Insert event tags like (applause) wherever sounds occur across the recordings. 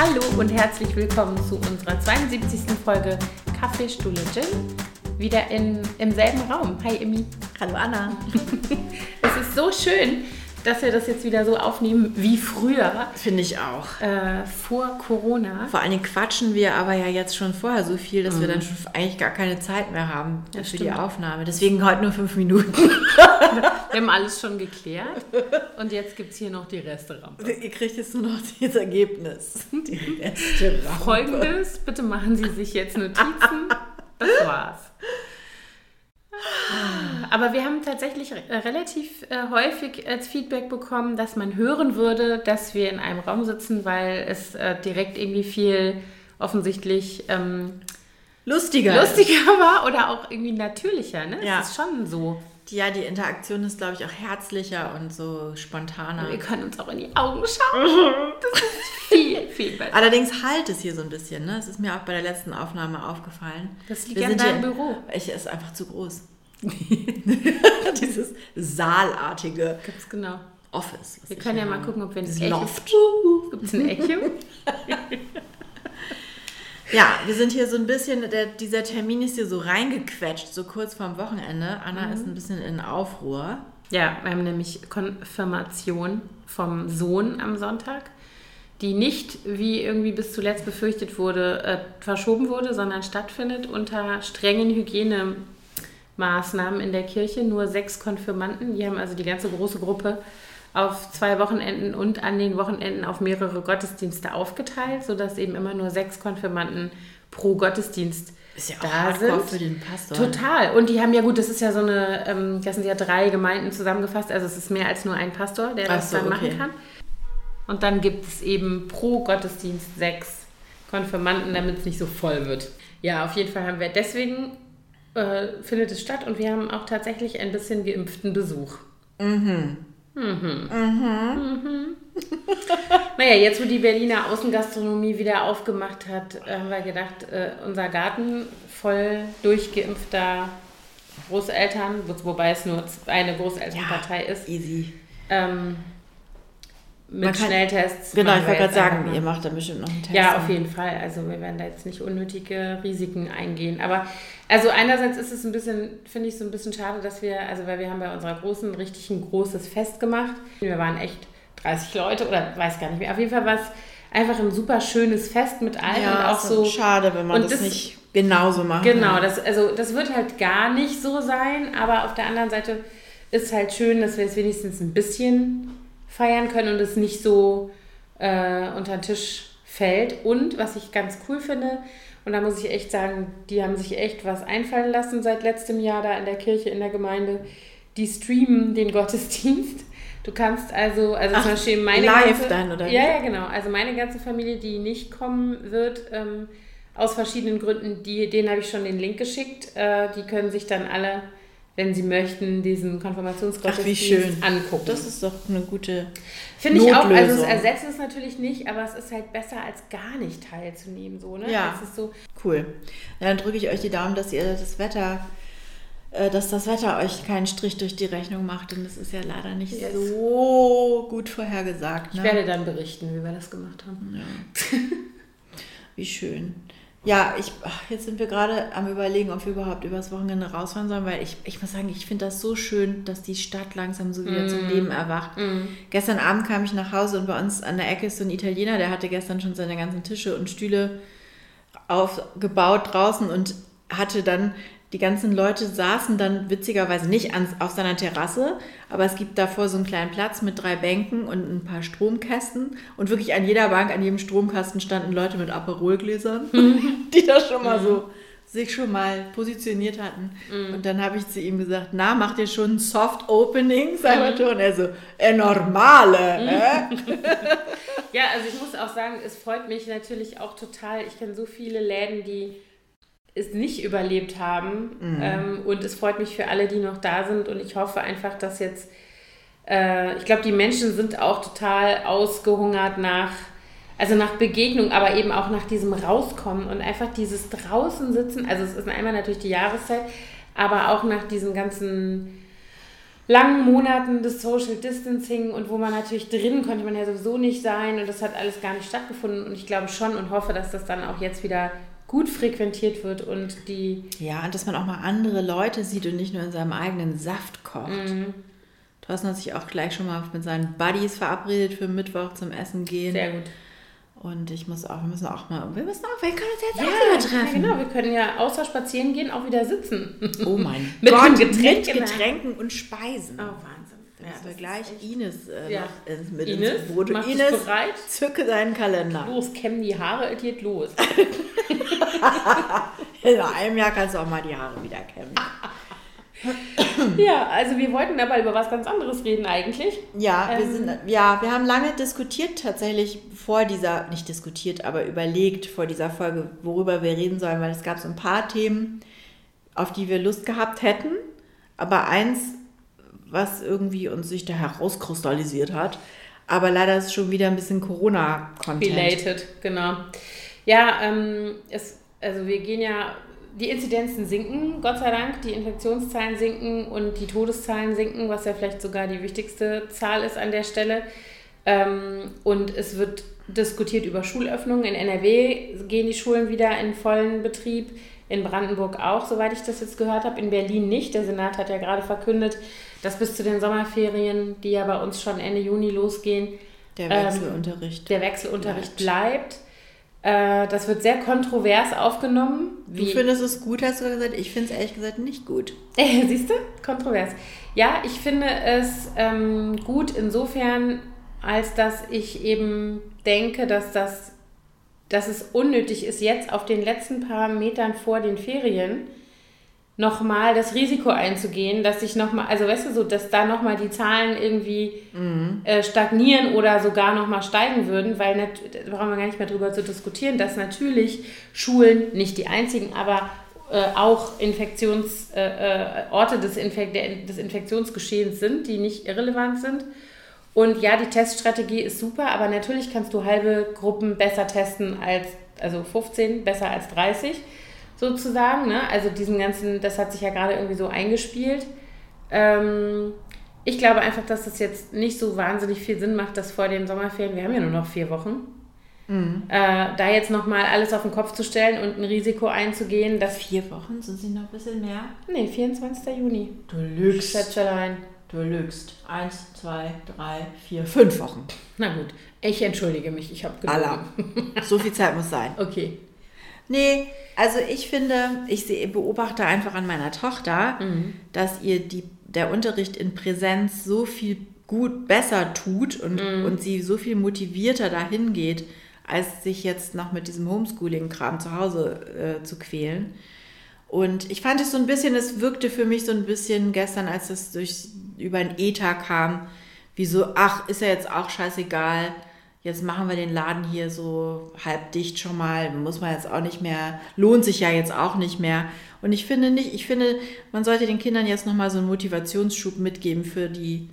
Hallo und herzlich willkommen zu unserer 72. Folge Kaffee, Stuhle, Gin. Wieder in, im selben Raum. Hi, Emmy. Hallo, Anna. (laughs) es ist so schön, dass wir das jetzt wieder so aufnehmen wie früher. Finde ich auch. Äh, vor Corona. Vor allen Dingen quatschen wir aber ja jetzt schon vorher so viel, dass mhm. wir dann eigentlich gar keine Zeit mehr haben ja, für stimmt. die Aufnahme. Deswegen heute nur fünf Minuten. (laughs) wir haben alles schon geklärt. Und jetzt gibt es hier noch die Resterampe. (laughs) Ihr kriegt jetzt nur noch dieses Ergebnis. Die (laughs) Resterampe. Folgendes, bitte machen Sie sich jetzt Notizen. Das war's. Aber wir haben tatsächlich äh, relativ äh, häufig als Feedback bekommen, dass man hören würde, dass wir in einem Raum sitzen, weil es äh, direkt irgendwie viel offensichtlich ähm, lustiger. lustiger (laughs) war oder auch irgendwie natürlicher. Ne? Ja. Es ist schon so. Ja, die Interaktion ist, glaube ich, auch herzlicher und so spontaner. Und wir können uns auch in die Augen schauen. (laughs) Das ist viel, viel besser. Allerdings halt es hier so ein bisschen. Ne? Das ist mir auch bei der letzten Aufnahme aufgefallen. Das liegt wir an deinem Büro. Ich ist einfach zu groß. (laughs) Dieses saalartige. Ganz genau. Office. Wir können ja mal gucken, ob wir ein Echo... Loft. Gibt es ein Echo? (laughs) ja, wir sind hier so ein bisschen, der, dieser Termin ist hier so reingequetscht, so kurz vorm Wochenende. Anna mhm. ist ein bisschen in Aufruhr. Ja, wir haben nämlich Konfirmation vom Sohn am Sonntag, die nicht, wie irgendwie bis zuletzt befürchtet wurde, äh, verschoben wurde, sondern stattfindet unter strengen Hygiene Maßnahmen in der Kirche, nur sechs Konfirmanden. Die haben also die ganze große Gruppe auf zwei Wochenenden und an den Wochenenden auf mehrere Gottesdienste aufgeteilt, sodass eben immer nur sechs Konfirmanden pro Gottesdienst ist ja da sind. für den Pastor. Total. Und die haben ja gut, das ist ja so eine, ähm, das sind ja drei Gemeinden zusammengefasst, also es ist mehr als nur ein Pastor, der das so, dann okay. machen kann. Und dann gibt es eben pro Gottesdienst sechs Konfirmanden, damit es nicht so voll wird. Ja, auf jeden Fall haben wir deswegen äh, findet es statt und wir haben auch tatsächlich ein bisschen geimpften Besuch. Mhm. Mhm. Mhm. mhm. (laughs) naja, jetzt wo die Berliner Außengastronomie wieder aufgemacht hat, äh, haben wir gedacht, äh, unser Garten voll durchgeimpfter Großeltern, wobei es nur eine Großelternpartei ja, ist. Easy. Ähm, mit kann, Schnelltests. Genau, ich wollte gerade sagen, ihr macht da bestimmt noch einen Test. Ja, auf jeden Fall. Also wir werden da jetzt nicht unnötige Risiken eingehen. Aber also einerseits ist es ein bisschen, finde ich so ein bisschen schade, dass wir, also weil wir haben bei unserer großen richtig ein großes Fest gemacht. Wir waren echt 30 Leute oder weiß gar nicht mehr. Auf jeden Fall war es einfach ein super schönes Fest mit allen ja, und auch so. Schade, wenn man das, das, nicht genauso macht. Genau, das, also das wird halt gar nicht so sein, aber auf der anderen Seite ist es halt schön, dass wir es wenigstens ein bisschen feiern können und es nicht so äh, unter den Tisch fällt. Und was ich ganz cool finde, und da muss ich echt sagen, die haben sich echt was einfallen lassen seit letztem Jahr da in der Kirche, in der Gemeinde. Die streamen den Gottesdienst. Du kannst also, also Ach, zum Beispiel meine live ganze, dann, oder? Ja, ja, genau. Also meine ganze Familie, die nicht kommen wird, ähm, aus verschiedenen Gründen, die, denen habe ich schon den Link geschickt. Äh, die können sich dann alle wenn sie möchten, diesen Konfirmationsgottesdienst angucken. Das ist doch eine gute Finde ich auch. Also es ersetzt es natürlich nicht, aber es ist halt besser, als gar nicht teilzunehmen. So, ne? Ja, das ist so. cool. Dann drücke ich euch die Daumen, dass ihr das Wetter äh, dass das Wetter euch keinen Strich durch die Rechnung macht, denn das ist ja leider nicht yes. so gut vorhergesagt. Ne? Ich werde dann berichten, wie wir das gemacht haben. Ja. (laughs) wie schön. Ja, ich, jetzt sind wir gerade am Überlegen, ob wir überhaupt übers Wochenende rausfahren sollen, weil ich, ich muss sagen, ich finde das so schön, dass die Stadt langsam so wieder mm. zum Leben erwacht. Mm. Gestern Abend kam ich nach Hause und bei uns an der Ecke ist so ein Italiener, der hatte gestern schon seine ganzen Tische und Stühle aufgebaut draußen und hatte dann die ganzen Leute saßen dann witzigerweise nicht ans, auf seiner Terrasse, aber es gibt davor so einen kleinen Platz mit drei Bänken und ein paar Stromkästen. Und wirklich an jeder Bank, an jedem Stromkasten standen Leute mit Aperolgläsern, (laughs) die da schon mal so sich schon mal positioniert hatten. Mm. Und dann habe ich zu ihm gesagt, na, macht ihr schon ein Soft Opening, Salvatore? Und er so, äh, normale. Äh? (laughs) ja, also ich muss auch sagen, es freut mich natürlich auch total. Ich kenne so viele Läden, die es nicht überlebt haben. Mhm. Ähm, und es freut mich für alle, die noch da sind. Und ich hoffe einfach, dass jetzt, äh, ich glaube, die Menschen sind auch total ausgehungert nach, also nach Begegnung, aber eben auch nach diesem Rauskommen und einfach dieses draußen sitzen. Also es ist einmal natürlich die Jahreszeit, aber auch nach diesem ganzen langen Monaten des Social Distancing und wo man natürlich drin konnte man ja sowieso nicht sein und das hat alles gar nicht stattgefunden und ich glaube schon und hoffe, dass das dann auch jetzt wieder gut frequentiert wird und die... Ja, und dass man auch mal andere Leute sieht und nicht nur in seinem eigenen Saft kocht. Mhm. Thorsten hat sich auch gleich schon mal mit seinen Buddies verabredet für Mittwoch zum Essen gehen. Sehr gut. Und ich muss auch, wir müssen auch mal, wir müssen auch, wir können uns jetzt ja, auch wieder treffen. Ja, genau, wir können ja außer spazieren gehen auch wieder sitzen. Oh mein (laughs) mit Gott, Getränk, mit Getränken und Speisen. Oh, Wahnsinn. Ja, wir gleich Ines äh, ja. ins, mit Ines, ins Boot. Ines, bereit? zücke deinen Kalender. Los, kämm die Haare, es geht los. (laughs) In einem Jahr kannst du auch mal die Haare wieder kämmen. (laughs) ja, also wir wollten aber über was ganz anderes reden eigentlich. Ja, ähm, wir, sind, ja, wir haben lange diskutiert tatsächlich vor dieser, nicht diskutiert, aber überlegt vor dieser Folge, worüber wir reden sollen, weil es gab so ein paar Themen, auf die wir Lust gehabt hätten, aber eins, was irgendwie uns sich da herauskristallisiert hat, aber leider ist schon wieder ein bisschen Corona-Content. Related, genau. Ja, ähm, es, also wir gehen ja die Inzidenzen sinken, Gott sei Dank, die Infektionszahlen sinken und die Todeszahlen sinken, was ja vielleicht sogar die wichtigste Zahl ist an der Stelle. Ähm, und es wird diskutiert über Schulöffnungen. In NRW gehen die Schulen wieder in vollen Betrieb, in Brandenburg auch, soweit ich das jetzt gehört habe, in Berlin nicht. Der Senat hat ja gerade verkündet, dass bis zu den Sommerferien, die ja bei uns schon Ende Juni losgehen, der Wechselunterricht, ähm, der Wechselunterricht bleibt. bleibt. Äh, das wird sehr kontrovers aufgenommen. Wie du findest es gut, hast du gesagt? Ich finde es ehrlich gesagt nicht gut. (laughs) Siehst du? Kontrovers. Ja, ich finde es ähm, gut insofern, als dass ich eben denke, dass, das, dass es unnötig ist, jetzt auf den letzten paar Metern vor den Ferien nochmal das Risiko einzugehen, dass sich nochmal, also weißt du, so, dass da nochmal die Zahlen irgendwie mhm. äh, stagnieren oder sogar nochmal steigen würden, weil da brauchen wir gar nicht mehr drüber zu diskutieren, dass natürlich Schulen, nicht die einzigen, aber äh, auch Infektionsorte äh, äh des, Infek des Infektionsgeschehens sind, die nicht irrelevant sind. Und ja, die Teststrategie ist super, aber natürlich kannst du halbe Gruppen besser testen als, also 15 besser als 30 sozusagen. Ne? Also diesen ganzen, das hat sich ja gerade irgendwie so eingespielt. Ähm, ich glaube einfach, dass das jetzt nicht so wahnsinnig viel Sinn macht, dass vor den Sommerferien, wir haben ja nur noch vier Wochen, mhm. äh, da jetzt nochmal alles auf den Kopf zu stellen und ein Risiko einzugehen, dass... Vier Wochen? Sind sie noch ein bisschen mehr? Nee, 24. Juni. Du lügst. Schätzelein. Du lügst. Eins, zwei, drei, vier, fünf Wochen. Na gut, ich entschuldige mich, ich habe gelogen. So viel Zeit muss sein. (laughs) Okay. Nee, also ich finde, ich beobachte einfach an meiner Tochter, mhm. dass ihr die, der Unterricht in Präsenz so viel gut besser tut und, mhm. und sie so viel motivierter dahin geht, als sich jetzt noch mit diesem Homeschooling-Kram zu Hause äh, zu quälen. Und ich fand es so ein bisschen, es wirkte für mich so ein bisschen gestern, als es durch, über ein ETA kam, wie so, ach, ist ja jetzt auch scheißegal jetzt machen wir den Laden hier so halb dicht schon mal, muss man jetzt auch nicht mehr, lohnt sich ja jetzt auch nicht mehr. Und ich finde nicht, ich finde, man sollte den Kindern jetzt nochmal so einen Motivationsschub mitgeben für die,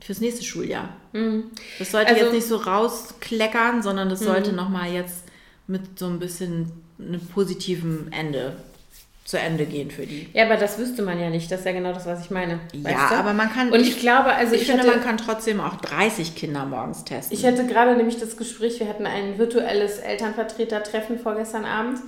fürs nächste Schuljahr. Mhm. Das sollte also, jetzt nicht so rauskleckern, sondern das sollte mhm. nochmal jetzt mit so ein bisschen einem positiven Ende zu Ende gehen für die. Ja, aber das wüsste man ja nicht. Das ist ja genau das, was ich meine. Ja, du? aber man kann. Und ich, ich glaube, also ich, ich finde, hatte, man kann trotzdem auch 30 Kinder morgens testen. Ich hatte gerade nämlich das Gespräch, wir hatten ein virtuelles Elternvertretertreffen vorgestern Abend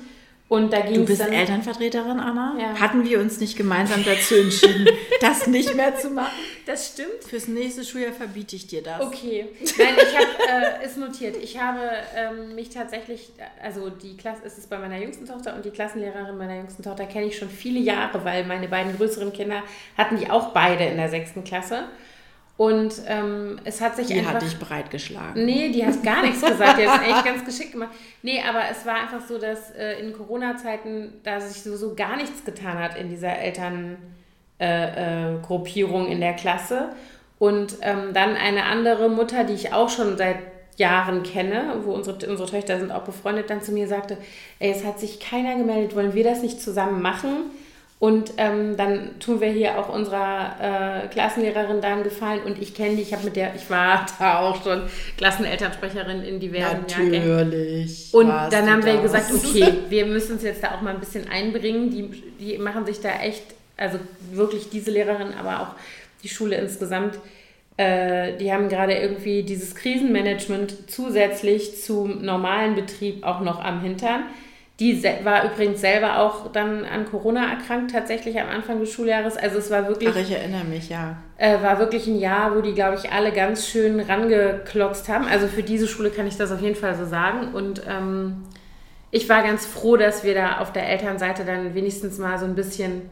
und da ging Du bist dann, Elternvertreterin, Anna? Ja. Hatten wir uns nicht gemeinsam dazu entschieden, (laughs) das nicht mehr zu machen? Das stimmt. Fürs nächste Schuljahr verbiete ich dir das. Okay. Nein, ich habe äh, es notiert. Ich habe ähm, mich tatsächlich, also die Klasse, es ist bei meiner jüngsten Tochter und die Klassenlehrerin meiner jüngsten Tochter kenne ich schon viele Jahre, weil meine beiden größeren Kinder hatten die auch beide in der sechsten Klasse. Und ähm, es hat sich die einfach... Die hat dich breitgeschlagen. Nee, die hat gar nichts gesagt. Die hat (laughs) es echt ganz geschickt gemacht. Nee, aber es war einfach so, dass äh, in Corona-Zeiten da sich sowieso gar nichts getan hat in dieser Elterngruppierung äh, äh, in der Klasse. Und ähm, dann eine andere Mutter, die ich auch schon seit Jahren kenne, wo unsere, unsere Töchter sind auch befreundet, dann zu mir sagte, ey, es hat sich keiner gemeldet, wollen wir das nicht zusammen machen? Und ähm, dann tun wir hier auch unserer äh, Klassenlehrerin da einen Gefallen. Und ich kenne die, ich habe mit der, ich war (laughs) da auch schon Klassenelternsprecherin in diversen Natürlich. Und dann haben wir gesagt, okay, wir müssen uns jetzt da auch mal ein bisschen einbringen. Die, die machen sich da echt, also wirklich diese Lehrerin, aber auch die Schule insgesamt, äh, die haben gerade irgendwie dieses Krisenmanagement zusätzlich zum normalen Betrieb auch noch am Hintern. Die war übrigens selber auch dann an Corona erkrankt, tatsächlich am Anfang des Schuljahres. Also es war wirklich. Ach, ich erinnere mich, ja. Äh, war wirklich ein Jahr, wo die, glaube ich, alle ganz schön rangeklotzt haben. Also für diese Schule kann ich das auf jeden Fall so sagen. Und ähm, ich war ganz froh, dass wir da auf der Elternseite dann wenigstens mal so ein bisschen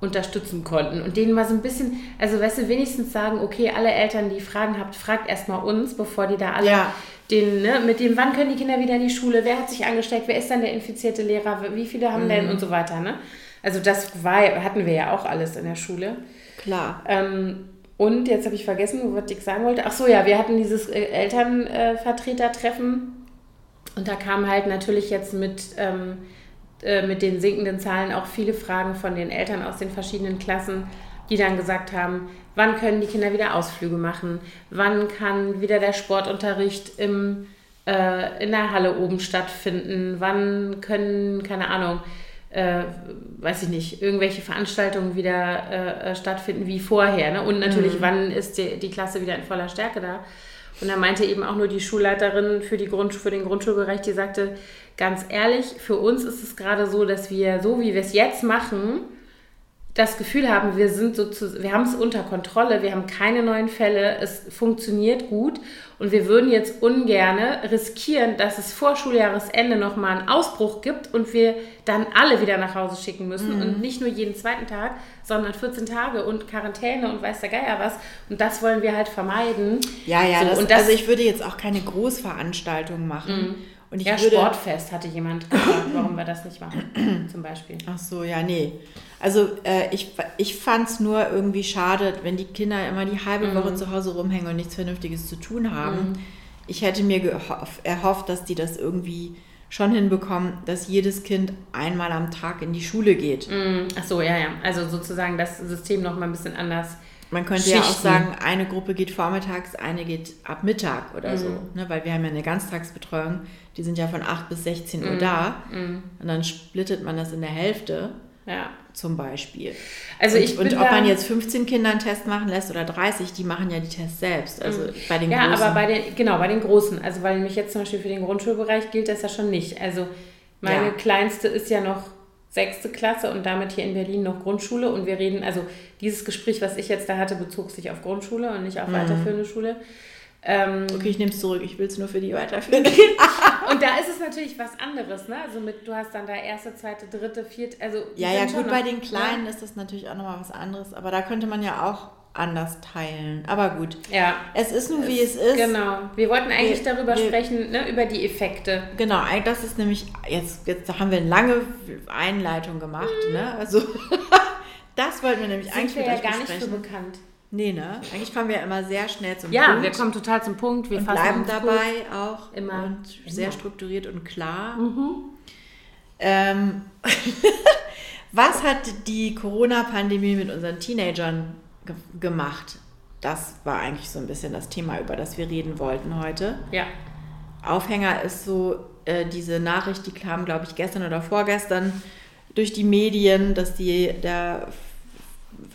unterstützen konnten und denen mal so ein bisschen, also weißt du, wenigstens sagen, okay, alle Eltern, die Fragen habt, fragt erstmal uns, bevor die da alle ja. den, ne, mit dem, wann können die Kinder wieder in die Schule, wer hat sich angesteckt, wer ist dann der infizierte Lehrer, wie viele haben mhm. denn und so weiter, ne? Also das war, hatten wir ja auch alles in der Schule. Klar. Ähm, und jetzt habe ich vergessen, was ich sagen wollte. Ach so, ja, wir hatten dieses äh, Elternvertretertreffen und da kam halt natürlich jetzt mit ähm, äh, mit den sinkenden Zahlen auch viele Fragen von den Eltern aus den verschiedenen Klassen, die dann gesagt haben, wann können die Kinder wieder Ausflüge machen, wann kann wieder der Sportunterricht im, äh, in der Halle oben stattfinden, wann können, keine Ahnung, äh, weiß ich nicht, irgendwelche Veranstaltungen wieder äh, stattfinden wie vorher. Ne? Und natürlich, mhm. wann ist die, die Klasse wieder in voller Stärke da. Und da meinte eben auch nur die Schulleiterin für, die Grund, für den Grundschulbereich, die sagte, ganz ehrlich, für uns ist es gerade so, dass wir, so wie wir es jetzt machen, das Gefühl haben, wir sind so zu, wir haben es unter Kontrolle, wir haben keine neuen Fälle, es funktioniert gut und wir würden jetzt ungern riskieren, dass es vor Schuljahresende nochmal einen Ausbruch gibt und wir dann alle wieder nach Hause schicken müssen mhm. und nicht nur jeden zweiten Tag, sondern 14 Tage und Quarantäne und weiß der Geier was und das wollen wir halt vermeiden. Ja, ja, so, das, und das, also ich würde jetzt auch keine Großveranstaltung machen. Mhm und ich ja, würde, Sportfest hatte jemand gefragt, warum wir das nicht machen, zum Beispiel. Ach so, ja, nee. Also äh, ich, ich fand es nur irgendwie schade, wenn die Kinder immer die halbe mhm. Woche zu Hause rumhängen und nichts Vernünftiges zu tun haben. Mhm. Ich hätte mir erhofft, dass die das irgendwie schon hinbekommen, dass jedes Kind einmal am Tag in die Schule geht. Mhm. Ach so, ja, ja. Also sozusagen das System noch mal ein bisschen anders man könnte Schichten. ja auch sagen, eine Gruppe geht vormittags, eine geht ab Mittag oder mhm. so. Ne? Weil wir haben ja eine Ganztagsbetreuung, die sind ja von 8 bis 16 Uhr mhm. da. Mhm. Und dann splittet man das in der Hälfte. Ja. Zum Beispiel. Also ich und, und ob man jetzt 15 Kinder einen Test machen lässt oder 30, die machen ja die Tests selbst. Also mhm. bei den ja, Großen. Ja, aber bei den, genau, bei den Großen. Also weil nämlich jetzt zum Beispiel für den Grundschulbereich gilt das ja schon nicht. Also meine ja. kleinste ist ja noch sechste Klasse und damit hier in Berlin noch Grundschule. Und wir reden, also dieses Gespräch, was ich jetzt da hatte, bezog sich auf Grundschule und nicht auf mhm. weiterführende Schule. Ähm, okay, ich nehme es zurück, ich will es nur für die weiterführende. (laughs) (laughs) und da ist es natürlich was anderes, ne? Also mit, du hast dann da erste, zweite, dritte, vierte, also. Ja, ja, gut, bei den Kleinen ja. ist das natürlich auch nochmal was anderes, aber da könnte man ja auch anders teilen. Aber gut. Ja. Es ist nun, wie es, es ist. Genau. Wir wollten eigentlich wir, darüber wir, sprechen, ne, über die Effekte. Genau, das ist nämlich, jetzt, jetzt haben wir eine lange Einleitung gemacht, mhm. ne? Also, (laughs) das wollten wir nämlich Sind eigentlich wir ja gar nicht so bekannt. Nee, ne? Eigentlich kommen wir immer sehr schnell zum ja, Punkt. Ja, wir kommen total zum Punkt. Wir und bleiben dabei gut. auch immer und sehr strukturiert und klar. Mhm. Ähm, (laughs) was hat die Corona-Pandemie mit unseren Teenagern gemacht. Das war eigentlich so ein bisschen das Thema, über das wir reden wollten heute. Ja. Aufhänger ist so äh, diese Nachricht, die kam, glaube ich, gestern oder vorgestern durch die Medien, dass die, der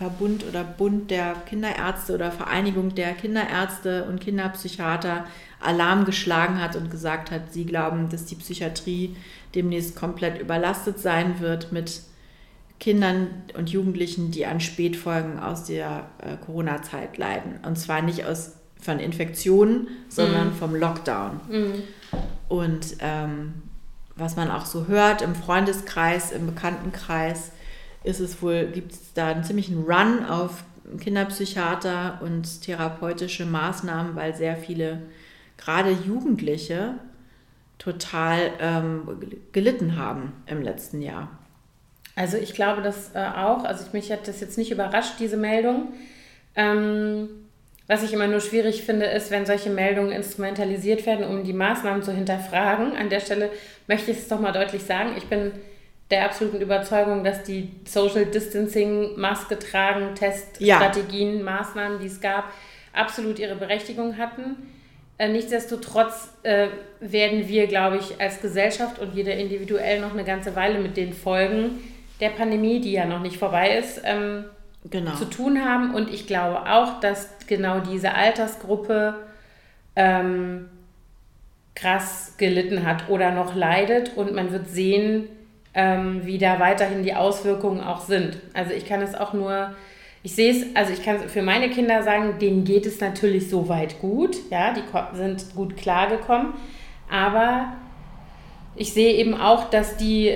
Verbund oder Bund der Kinderärzte oder Vereinigung der Kinderärzte und Kinderpsychiater Alarm geschlagen hat und gesagt hat, sie glauben, dass die Psychiatrie demnächst komplett überlastet sein wird mit Kindern und Jugendlichen, die an Spätfolgen aus der äh, Corona-Zeit leiden. Und zwar nicht aus, von Infektionen, sondern mhm. vom Lockdown. Mhm. Und ähm, was man auch so hört im Freundeskreis, im Bekanntenkreis, ist es wohl, gibt es da einen ziemlichen Run auf Kinderpsychiater und therapeutische Maßnahmen, weil sehr viele, gerade Jugendliche, total ähm, gelitten haben im letzten Jahr. Also ich glaube das äh, auch. Also ich, mich hat das jetzt nicht überrascht, diese Meldung. Ähm, was ich immer nur schwierig finde, ist, wenn solche Meldungen instrumentalisiert werden, um die Maßnahmen zu hinterfragen. An der Stelle möchte ich es doch mal deutlich sagen. Ich bin der absoluten Überzeugung, dass die Social Distancing, Maske tragen, Teststrategien, ja. Maßnahmen, die es gab, absolut ihre Berechtigung hatten. Äh, nichtsdestotrotz äh, werden wir, glaube ich, als Gesellschaft und jeder individuell noch eine ganze Weile mit den Folgen der Pandemie, die ja noch nicht vorbei ist, ähm, genau. zu tun haben. Und ich glaube auch, dass genau diese Altersgruppe ähm, krass gelitten hat oder noch leidet. Und man wird sehen, ähm, wie da weiterhin die Auswirkungen auch sind. Also ich kann es auch nur, ich sehe es, also ich kann es für meine Kinder sagen, denen geht es natürlich soweit gut, ja, die sind gut klargekommen, aber ich sehe eben auch, dass die,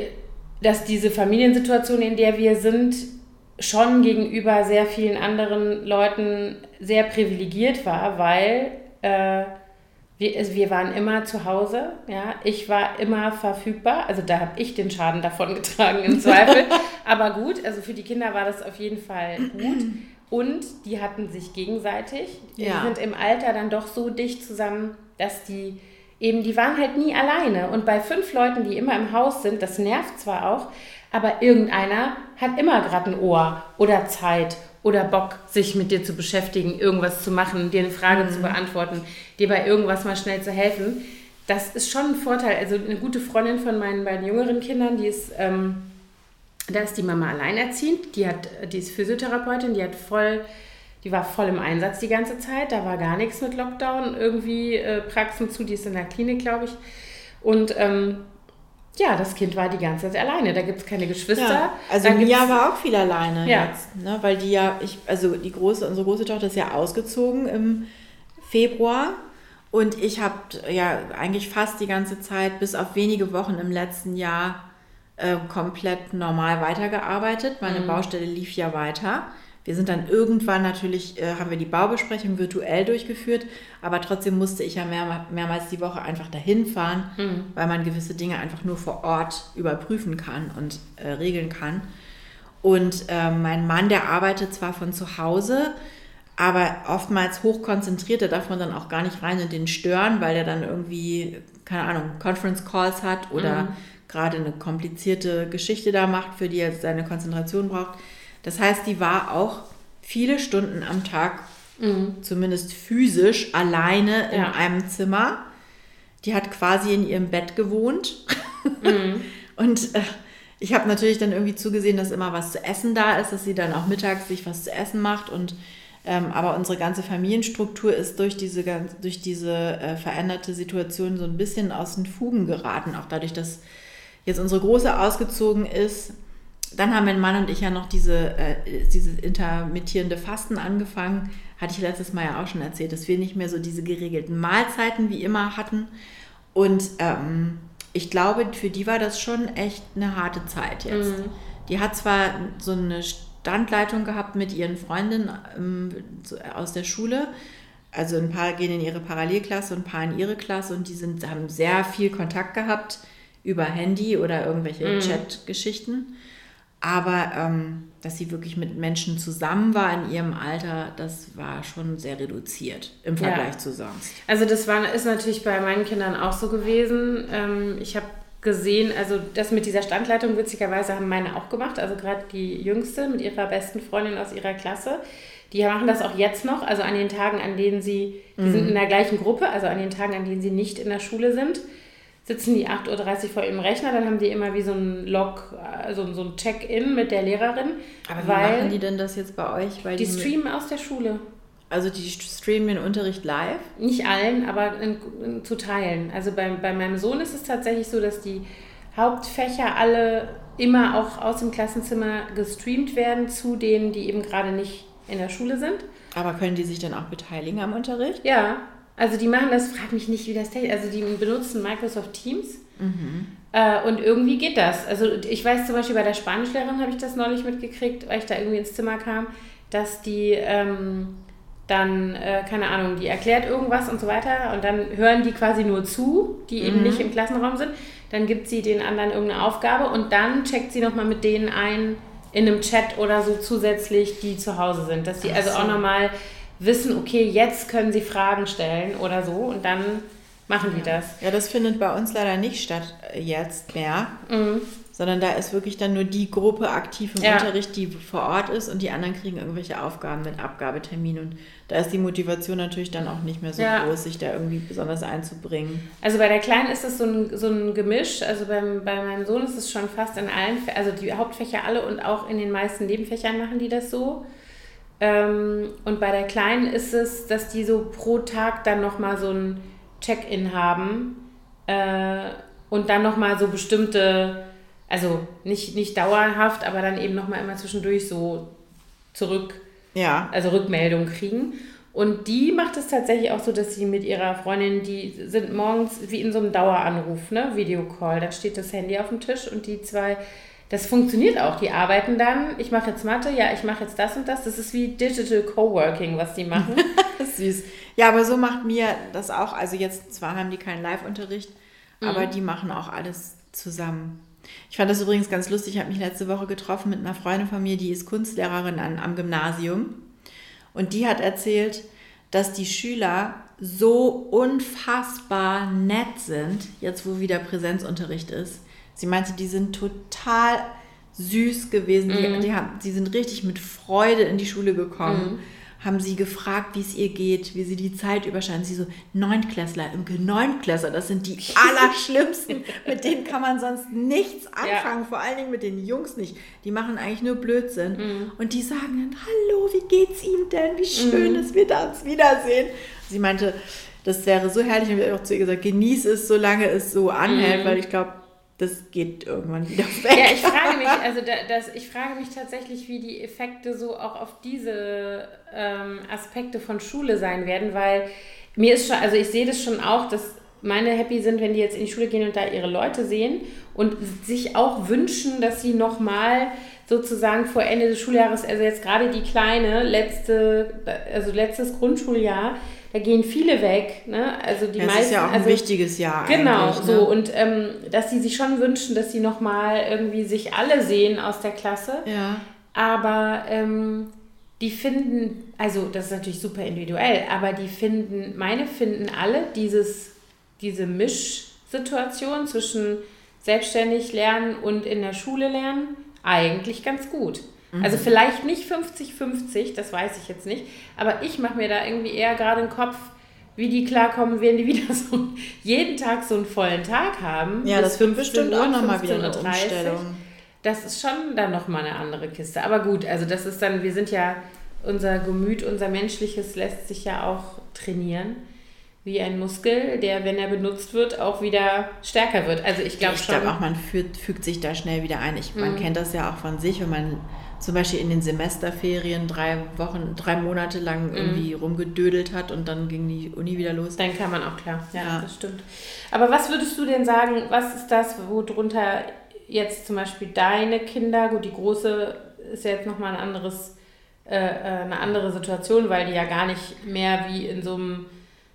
dass diese Familiensituation, in der wir sind, schon gegenüber sehr vielen anderen Leuten sehr privilegiert war, weil äh, wir, wir waren immer zu Hause, ja. Ich war immer verfügbar. Also da habe ich den Schaden davon (laughs) getragen im Zweifel. Aber gut, also für die Kinder war das auf jeden Fall gut. Und die hatten sich gegenseitig. Ja. Die sind im Alter dann doch so dicht zusammen, dass die eben, die waren halt nie alleine. Und bei fünf Leuten, die immer im Haus sind, das nervt zwar auch, aber irgendeiner hat immer gerade ein Ohr oder Zeit oder Bock, sich mit dir zu beschäftigen, irgendwas zu machen, dir eine Frage mhm. zu beantworten, dir bei irgendwas mal schnell zu helfen. Das ist schon ein Vorteil. Also eine gute Freundin von meinen beiden jüngeren Kindern, die ist, ähm, da ist die Mama alleinerziehend, die hat, die ist Physiotherapeutin, die hat voll, die war voll im Einsatz die ganze Zeit, da war gar nichts mit Lockdown, irgendwie äh, Praxen zu, die ist in der Klinik, glaube ich. Und ähm, ja, das Kind war die ganze Zeit alleine. Da gibt es keine Geschwister. Ja, also Mia war auch viel alleine ja. jetzt, ne? weil die ja, ich, also die große, unsere große Tochter ist ja ausgezogen im Februar und ich habe ja eigentlich fast die ganze Zeit, bis auf wenige Wochen im letzten Jahr, äh, komplett normal weitergearbeitet. Meine mhm. Baustelle lief ja weiter. Wir sind dann irgendwann natürlich, äh, haben wir die Baubesprechung virtuell durchgeführt, aber trotzdem musste ich ja mehr, mehrmals die Woche einfach dahin fahren, mhm. weil man gewisse Dinge einfach nur vor Ort überprüfen kann und äh, regeln kann. Und äh, mein Mann, der arbeitet zwar von zu Hause, aber oftmals hochkonzentriert, da darf man dann auch gar nicht rein und den stören, weil er dann irgendwie, keine Ahnung, Conference Calls hat oder mhm. gerade eine komplizierte Geschichte da macht, für die er seine Konzentration braucht. Das heißt, die war auch viele Stunden am Tag, mhm. zumindest physisch, alleine in ja. einem Zimmer. Die hat quasi in ihrem Bett gewohnt. Mhm. (laughs) Und äh, ich habe natürlich dann irgendwie zugesehen, dass immer was zu essen da ist, dass sie dann auch mittags sich was zu essen macht. Und ähm, aber unsere ganze Familienstruktur ist durch diese, durch diese äh, veränderte Situation so ein bisschen aus den Fugen geraten. Auch dadurch, dass jetzt unsere Große ausgezogen ist, dann haben mein Mann und ich ja noch diese, äh, dieses intermittierende Fasten angefangen. Hatte ich letztes Mal ja auch schon erzählt, dass wir nicht mehr so diese geregelten Mahlzeiten wie immer hatten. Und ähm, ich glaube, für die war das schon echt eine harte Zeit jetzt. Mhm. Die hat zwar so eine Standleitung gehabt mit ihren Freundinnen ähm, aus der Schule. Also ein paar gehen in ihre Parallelklasse und ein paar in ihre Klasse und die sind, haben sehr viel Kontakt gehabt über Handy oder irgendwelche mhm. Chat-Geschichten. Aber ähm, dass sie wirklich mit Menschen zusammen war in ihrem Alter, das war schon sehr reduziert im Vergleich ja. zu sonst. Also das war, ist natürlich bei meinen Kindern auch so gewesen. Ähm, ich habe gesehen, also das mit dieser Standleitung witzigerweise haben meine auch gemacht. Also gerade die Jüngste mit ihrer besten Freundin aus ihrer Klasse. Die machen das auch jetzt noch, also an den Tagen, an denen sie, die mhm. sind in der gleichen Gruppe, also an den Tagen, an denen sie nicht in der Schule sind sitzen die 8.30 Uhr vor ihrem Rechner, dann haben die immer wie so ein Log, also so ein Check-in mit der Lehrerin. Aber wie machen die denn das jetzt bei euch? Weil die, die streamen aus der Schule. Also die streamen den Unterricht live? Nicht allen, aber in, in, zu teilen. Also bei, bei meinem Sohn ist es tatsächlich so, dass die Hauptfächer alle immer auch aus dem Klassenzimmer gestreamt werden zu denen, die eben gerade nicht in der Schule sind. Aber können die sich dann auch beteiligen am Unterricht? Ja, also die machen das, frag mich nicht, wie das technisch Also die benutzen Microsoft Teams. Mhm. Äh, und irgendwie geht das. Also ich weiß zum Beispiel bei der Spanischlehrerin habe ich das neulich mitgekriegt, weil ich da irgendwie ins Zimmer kam, dass die ähm, dann, äh, keine Ahnung, die erklärt irgendwas und so weiter und dann hören die quasi nur zu, die eben mhm. nicht im Klassenraum sind. Dann gibt sie den anderen irgendeine Aufgabe und dann checkt sie nochmal mit denen ein in einem Chat oder so zusätzlich, die zu Hause sind. Dass sie also auch nochmal wissen, okay, jetzt können sie Fragen stellen oder so und dann machen die ja. das. Ja, das findet bei uns leider nicht statt äh, jetzt mehr, mhm. sondern da ist wirklich dann nur die Gruppe aktiv im ja. Unterricht, die vor Ort ist und die anderen kriegen irgendwelche Aufgaben mit Abgabetermin und da ist die Motivation natürlich dann auch nicht mehr so ja. groß, sich da irgendwie besonders einzubringen. Also bei der Kleinen ist es so ein, so ein Gemisch, also beim, bei meinem Sohn ist es schon fast in allen, also die Hauptfächer alle und auch in den meisten Nebenfächern machen die das so. Ähm, und bei der Kleinen ist es, dass die so pro Tag dann nochmal so ein Check-in haben äh, und dann nochmal so bestimmte also nicht, nicht dauerhaft, aber dann eben nochmal immer zwischendurch so zurück, ja. also Rückmeldung kriegen. Und die macht es tatsächlich auch so, dass sie mit ihrer Freundin, die sind morgens wie in so einem Daueranruf, ne, Videocall. Da steht das Handy auf dem Tisch und die zwei, das funktioniert auch. Die arbeiten dann, ich mache jetzt Mathe, ja, ich mache jetzt das und das. Das ist wie Digital Coworking, was die machen. (laughs) Süß. Ja, aber so macht mir das auch. Also jetzt zwar haben die keinen Live-Unterricht, mhm. aber die machen auch alles zusammen. Ich fand das übrigens ganz lustig. Ich habe mich letzte Woche getroffen mit einer Freundin von mir, die ist Kunstlehrerin an, am Gymnasium. Und die hat erzählt, dass die Schüler so unfassbar nett sind, jetzt wo wieder Präsenzunterricht ist. Sie meinte, die sind total süß gewesen. Mhm. Die, die, haben, die sind richtig mit Freude in die Schule gekommen. Mhm haben sie gefragt, wie es ihr geht, wie sie die Zeit überstanden. Sie so, Neuntklässler, Neuntklässler, das sind die (laughs) Allerschlimmsten. mit denen kann man sonst nichts anfangen, ja. vor allen Dingen mit den Jungs nicht. Die machen eigentlich nur Blödsinn. Mhm. Und die sagen dann, hallo, wie geht's ihm denn? Wie schön, mhm. dass wir da uns wiedersehen. Sie meinte, das wäre so herrlich, und wir haben auch zu ihr gesagt, genieß es, solange es so anhält, mhm. weil ich glaube, das geht irgendwann wieder weg. Ja, ich frage mich, also da, das, ich frage mich tatsächlich, wie die Effekte so auch auf diese ähm, Aspekte von Schule sein werden, weil mir ist schon, also ich sehe das schon auch, dass meine happy sind, wenn die jetzt in die Schule gehen und da ihre Leute sehen und sich auch wünschen, dass sie nochmal sozusagen vor Ende des Schuljahres, also jetzt gerade die kleine, letzte, also letztes Grundschuljahr, da gehen viele weg. Ne? Also die das meisten, ist ja auch also, ein wichtiges Jahr. Genau, ne? so. Und ähm, dass sie sich schon wünschen, dass sie nochmal irgendwie sich alle sehen aus der Klasse. Ja. Aber ähm, die finden, also das ist natürlich super individuell, aber die finden, meine finden alle dieses, diese Mischsituation zwischen selbstständig lernen und in der Schule lernen eigentlich ganz gut. Mhm. Also vielleicht nicht 50-50, das weiß ich jetzt nicht, aber ich mache mir da irgendwie eher gerade einen Kopf, wie die klarkommen, wenn die (laughs) wieder so jeden Tag so einen vollen Tag haben. Ja, das wird bestimmt Uhr, auch nochmal wieder eine Umstellung. Das ist schon dann nochmal eine andere Kiste. Aber gut, also das ist dann, wir sind ja, unser Gemüt, unser menschliches lässt sich ja auch trainieren wie ein Muskel, der, wenn er benutzt wird, auch wieder stärker wird. Also ich glaube schon. Ich glaube auch, man fügt, fügt, sich da schnell wieder ein. Ich, man mhm. kennt das ja auch von sich, wenn man zum Beispiel in den Semesterferien drei Wochen, drei Monate lang mhm. irgendwie rumgedödelt hat und dann ging die Uni wieder los. Dann kann man auch klar, ja, ja, das stimmt. Aber was würdest du denn sagen, was ist das, worunter jetzt zum Beispiel deine Kinder, gut, die große ist ja jetzt nochmal ein anderes, äh, äh, eine andere Situation, weil die ja gar nicht mehr wie in so einem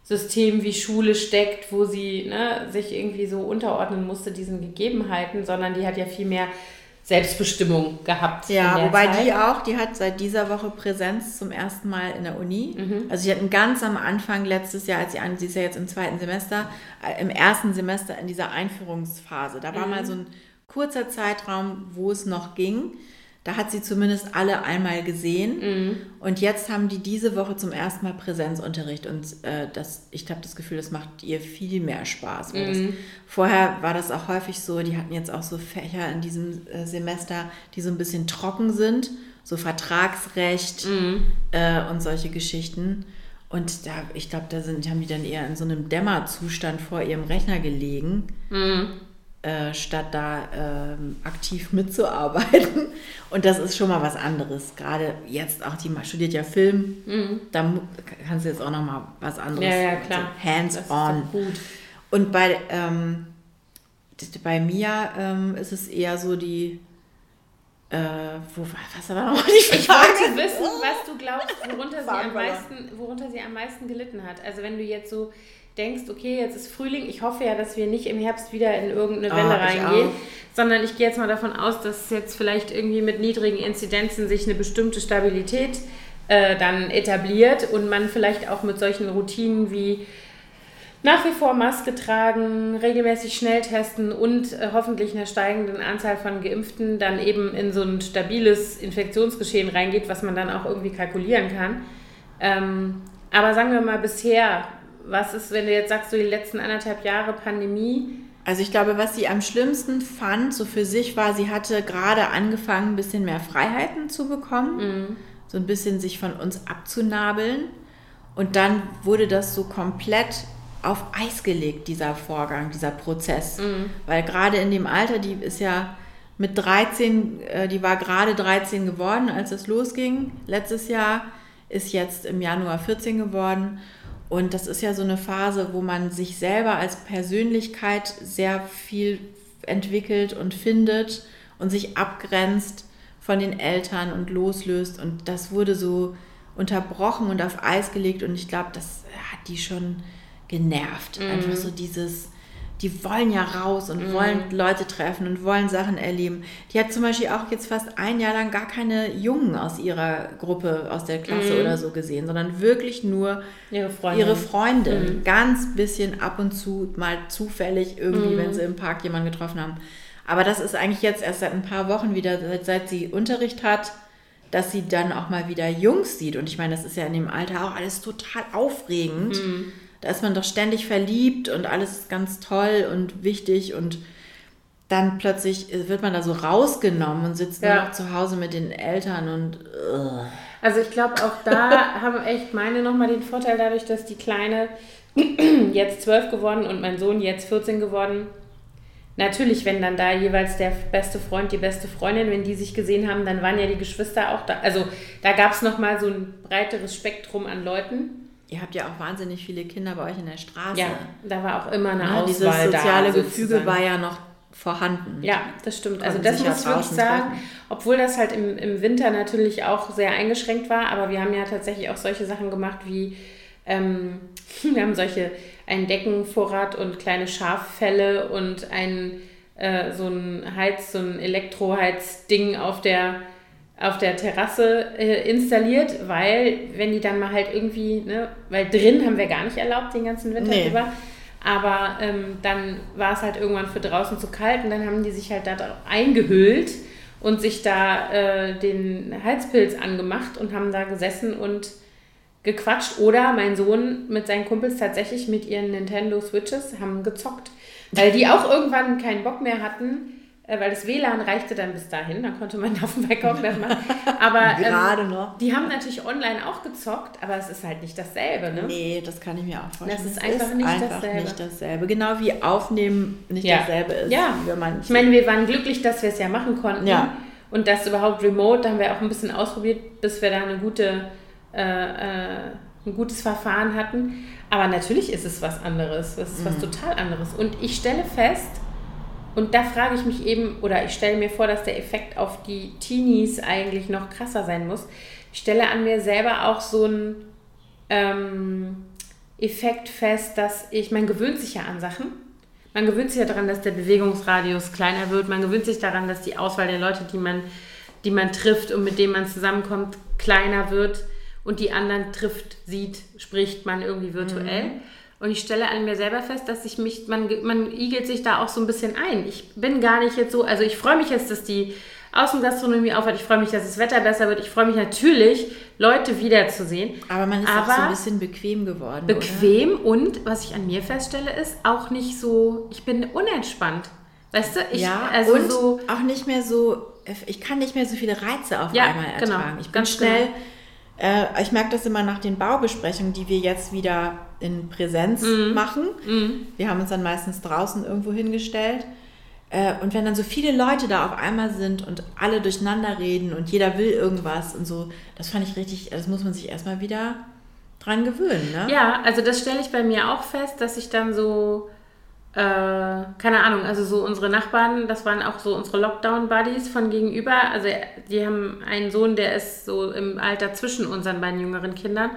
System wie Schule steckt, wo sie ne, sich irgendwie so unterordnen musste diesen Gegebenheiten, sondern die hat ja viel mehr Selbstbestimmung gehabt. Ja, wobei Zeit. die auch, die hat seit dieser Woche Präsenz zum ersten Mal in der Uni. Mhm. Also sie hatten ganz am Anfang letztes Jahr, als sie an, sie ist ja jetzt im zweiten Semester, äh, im ersten Semester in dieser Einführungsphase. Da war mhm. mal so ein kurzer Zeitraum, wo es noch ging. Da hat sie zumindest alle einmal gesehen. Mhm. Und jetzt haben die diese Woche zum ersten Mal Präsenzunterricht. Und äh, das, ich habe das Gefühl, das macht ihr viel mehr Spaß. Mhm. Das, vorher war das auch häufig so, die hatten jetzt auch so Fächer in diesem äh, Semester, die so ein bisschen trocken sind. So Vertragsrecht mhm. äh, und solche Geschichten. Und da, ich glaube, da sind, haben die dann eher in so einem Dämmerzustand vor ihrem Rechner gelegen. Äh, statt da ähm, aktiv mitzuarbeiten. Und das ist schon mal was anderes. Gerade jetzt auch, die studiert ja Film, mhm. da kannst du jetzt auch noch mal was anderes. Ja, ja, klar. So Hands-on. Gut. Und bei, ähm, bei Mia ähm, ist es eher so die, äh, wo, was war noch die Frage? Ich wollte wissen, was du glaubst, worunter sie, am meisten, worunter sie am meisten gelitten hat. Also wenn du jetzt so denkst, okay, jetzt ist Frühling, ich hoffe ja, dass wir nicht im Herbst wieder in irgendeine ah, Welle ah, reingehen, sondern ich gehe jetzt mal davon aus, dass jetzt vielleicht irgendwie mit niedrigen Inzidenzen sich eine bestimmte Stabilität äh, dann etabliert und man vielleicht auch mit solchen Routinen wie nach wie vor Maske tragen, regelmäßig schnell testen und äh, hoffentlich einer steigenden Anzahl von Geimpften dann eben in so ein stabiles Infektionsgeschehen reingeht, was man dann auch irgendwie kalkulieren kann. Ähm, aber sagen wir mal bisher, was ist, wenn du jetzt sagst, so die letzten anderthalb Jahre Pandemie? Also ich glaube, was sie am schlimmsten fand, so für sich war, sie hatte gerade angefangen, ein bisschen mehr Freiheiten zu bekommen, mhm. so ein bisschen sich von uns abzunabeln. Und dann wurde das so komplett auf Eis gelegt, dieser Vorgang, dieser Prozess. Mhm. Weil gerade in dem Alter, die ist ja mit 13, äh, die war gerade 13 geworden, als es losging. Letztes Jahr ist jetzt im Januar 14 geworden. Und das ist ja so eine Phase, wo man sich selber als Persönlichkeit sehr viel entwickelt und findet und sich abgrenzt von den Eltern und loslöst. Und das wurde so unterbrochen und auf Eis gelegt. Und ich glaube, das hat die schon genervt. Mhm. Einfach so dieses, die wollen ja raus und mhm. wollen Leute treffen und wollen Sachen erleben. Die hat zum Beispiel auch jetzt fast ein Jahr lang gar keine Jungen aus ihrer Gruppe, aus der Klasse mhm. oder so gesehen, sondern wirklich nur ihre Freundin. Ihre Freundin. Mhm. Ganz bisschen ab und zu mal zufällig irgendwie, wenn mhm. sie im Park jemanden getroffen haben. Aber das ist eigentlich jetzt erst seit ein paar Wochen wieder, seit, seit sie Unterricht hat, dass sie dann auch mal wieder Jungs sieht. Und ich meine, das ist ja in dem Alter auch alles total aufregend. Mhm da ist man doch ständig verliebt und alles ist ganz toll und wichtig und dann plötzlich wird man da so rausgenommen und sitzt ja. nur noch zu Hause mit den Eltern und. Uh. Also ich glaube, auch da (laughs) haben echt meine nochmal den Vorteil dadurch, dass die Kleine (clears throat) jetzt zwölf geworden und mein Sohn jetzt 14 geworden. Natürlich, wenn dann da jeweils der beste Freund, die beste Freundin, wenn die sich gesehen haben, dann waren ja die Geschwister auch da. Also da gab es nochmal so ein breiteres Spektrum an Leuten. Ihr habt ja auch wahnsinnig viele Kinder bei euch in der Straße. Ja, da war auch immer eine ja, Auswahl Dieses soziale da, Gefüge war ja noch vorhanden. Ja, das stimmt. Also das muss ich wirklich sagen, treffen. obwohl das halt im, im Winter natürlich auch sehr eingeschränkt war, aber wir haben ja tatsächlich auch solche Sachen gemacht wie, ähm, (laughs) wir haben solche, einen Deckenvorrat und kleine Schaffälle und ein, äh, so ein Heiz, so ein Elektroheizding auf der auf der Terrasse äh, installiert, weil wenn die dann mal halt irgendwie, ne, weil drin haben wir gar nicht erlaubt den ganzen Winter nee. über, aber ähm, dann war es halt irgendwann für draußen zu kalt und dann haben die sich halt da eingehüllt und sich da äh, den Heizpilz angemacht und haben da gesessen und gequatscht oder mein Sohn mit seinen Kumpels tatsächlich mit ihren Nintendo Switches haben gezockt, weil die auch irgendwann keinen Bock mehr hatten weil das WLAN reichte dann bis dahin, dann konnte man (laughs) auf dem (laughs) das machen. Aber Gerade ähm, noch. die haben natürlich online auch gezockt, aber es ist halt nicht dasselbe, ne? Nee, das kann ich mir auch vorstellen. Das ist einfach, ist nicht, einfach dasselbe. nicht dasselbe. Genau wie Aufnehmen nicht ja. dasselbe ist. Ja, ich meine, wir waren glücklich, dass wir es ja machen konnten. Ja. Und das überhaupt remote, da haben wir auch ein bisschen ausprobiert, bis wir da eine gute, äh, äh, ein gutes Verfahren hatten. Aber natürlich ist es was anderes. Es ist mhm. was total anderes. Und ich stelle fest, und da frage ich mich eben, oder ich stelle mir vor, dass der Effekt auf die Teenies eigentlich noch krasser sein muss. Ich stelle an mir selber auch so einen ähm, Effekt fest, dass ich, man gewöhnt sich ja an Sachen. Man gewöhnt sich ja daran, dass der Bewegungsradius kleiner wird. Man gewöhnt sich daran, dass die Auswahl der Leute, die man, die man trifft und mit denen man zusammenkommt, kleiner wird. Und die anderen trifft, sieht, spricht man irgendwie virtuell. Mhm. Und ich stelle an mir selber fest, dass ich mich, man, man igelt sich da auch so ein bisschen ein. Ich bin gar nicht jetzt so, also ich freue mich jetzt, dass die Außengastronomie aufhört. Ich freue mich, dass das Wetter besser wird. Ich freue mich natürlich, Leute wiederzusehen. Aber man ist Aber auch so ein bisschen bequem geworden. Bequem oder? und was ich an mir feststelle, ist auch nicht so, ich bin unentspannt. Weißt du, ich ja, also und so auch nicht mehr so, ich kann nicht mehr so viele Reize auf ja, einmal genau. ertragen. Genau, ich bin ganz schnell. Genau äh, ich merke das immer nach den Baubesprechungen, die wir jetzt wieder in Präsenz mhm. machen. Mhm. Wir haben uns dann meistens draußen irgendwo hingestellt. Äh, und wenn dann so viele Leute da auf einmal sind und alle durcheinander reden und jeder will irgendwas und so, das fand ich richtig, das muss man sich erstmal wieder dran gewöhnen. Ne? Ja, also das stelle ich bei mir auch fest, dass ich dann so äh, keine Ahnung, also so unsere Nachbarn, das waren auch so unsere Lockdown-Buddies von gegenüber. Also die haben einen Sohn, der ist so im Alter zwischen unseren beiden jüngeren Kindern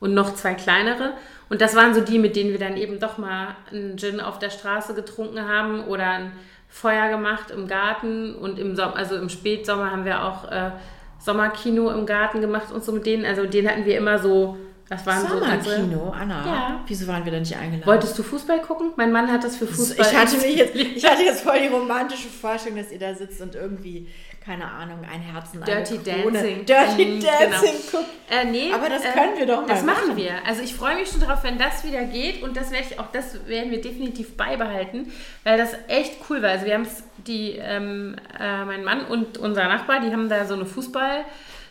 und noch zwei kleinere. Und das waren so die, mit denen wir dann eben doch mal einen Gin auf der Straße getrunken haben oder ein Feuer gemacht im Garten und im Sommer, also im Spätsommer haben wir auch äh, Sommerkino im Garten gemacht und so mit denen. Also den hatten wir immer so Das waren Sommerkino, so Anna. Ja. Wieso waren wir da nicht eingeladen? Wolltest du Fußball gucken? Mein Mann hat das für Fußball. Ich hatte, mich jetzt, ich hatte jetzt voll die romantische Vorstellung, dass ihr da sitzt und irgendwie, keine Ahnung, ein Herzen, Dirty Dancing. (laughs) Dirty mhm, Dancing genau. guckt. Äh, nee, Aber das äh, können wir doch mal Das machen, machen wir. Also ich freue mich schon darauf, wenn das wieder geht und das werde ich auch, das werden wir definitiv beibehalten, weil das echt cool war. Also wir haben es, die, ähm, äh, mein Mann und unser Nachbar, die haben da so eine Fußball-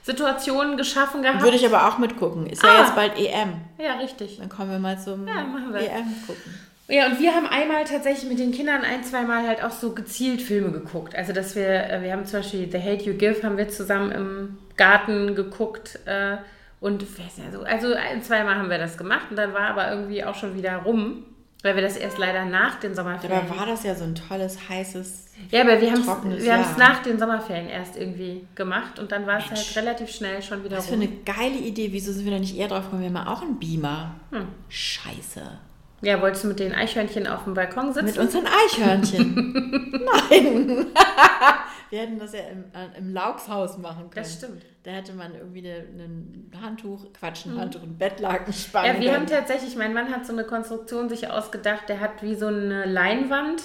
Situationen geschaffen gehabt. Würde ich aber auch mitgucken. Ist ja ah. jetzt bald EM. Ja, richtig. Dann kommen wir mal zum ja, EM gucken. Ja, und wir haben einmal tatsächlich mit den Kindern ein, zwei Mal halt auch so gezielt Filme geguckt. Also, dass wir, äh, wir haben zum Beispiel The Hate You Give, haben wir zusammen im Garten geguckt. Äh, und also ein, zwei Mal haben wir das gemacht und dann war aber irgendwie auch schon wieder rum. Weil wir das erst leider nach den Sommerferien. Dabei war das ja so ein tolles, heißes. Ja, aber wir haben es nach den Sommerferien erst irgendwie gemacht und dann war es halt relativ schnell schon wieder Was rum. für eine geile Idee. Wieso sind wir da nicht eher drauf gekommen? Wir haben auch einen Beamer. Hm. Scheiße. Ja, wolltest du mit den Eichhörnchen auf dem Balkon sitzen? Mit unseren Eichhörnchen? (laughs) Nein. (laughs) Wir hätten das ja im, äh, im Lauxhaus machen können. Das stimmt. Da hätte man irgendwie ein Handtuch, Quatsch, ein mhm. Handtuch, ein Bettlaken spannen Ja, wir können. haben tatsächlich, mein Mann hat so eine Konstruktion sich ausgedacht, der hat wie so eine Leinwand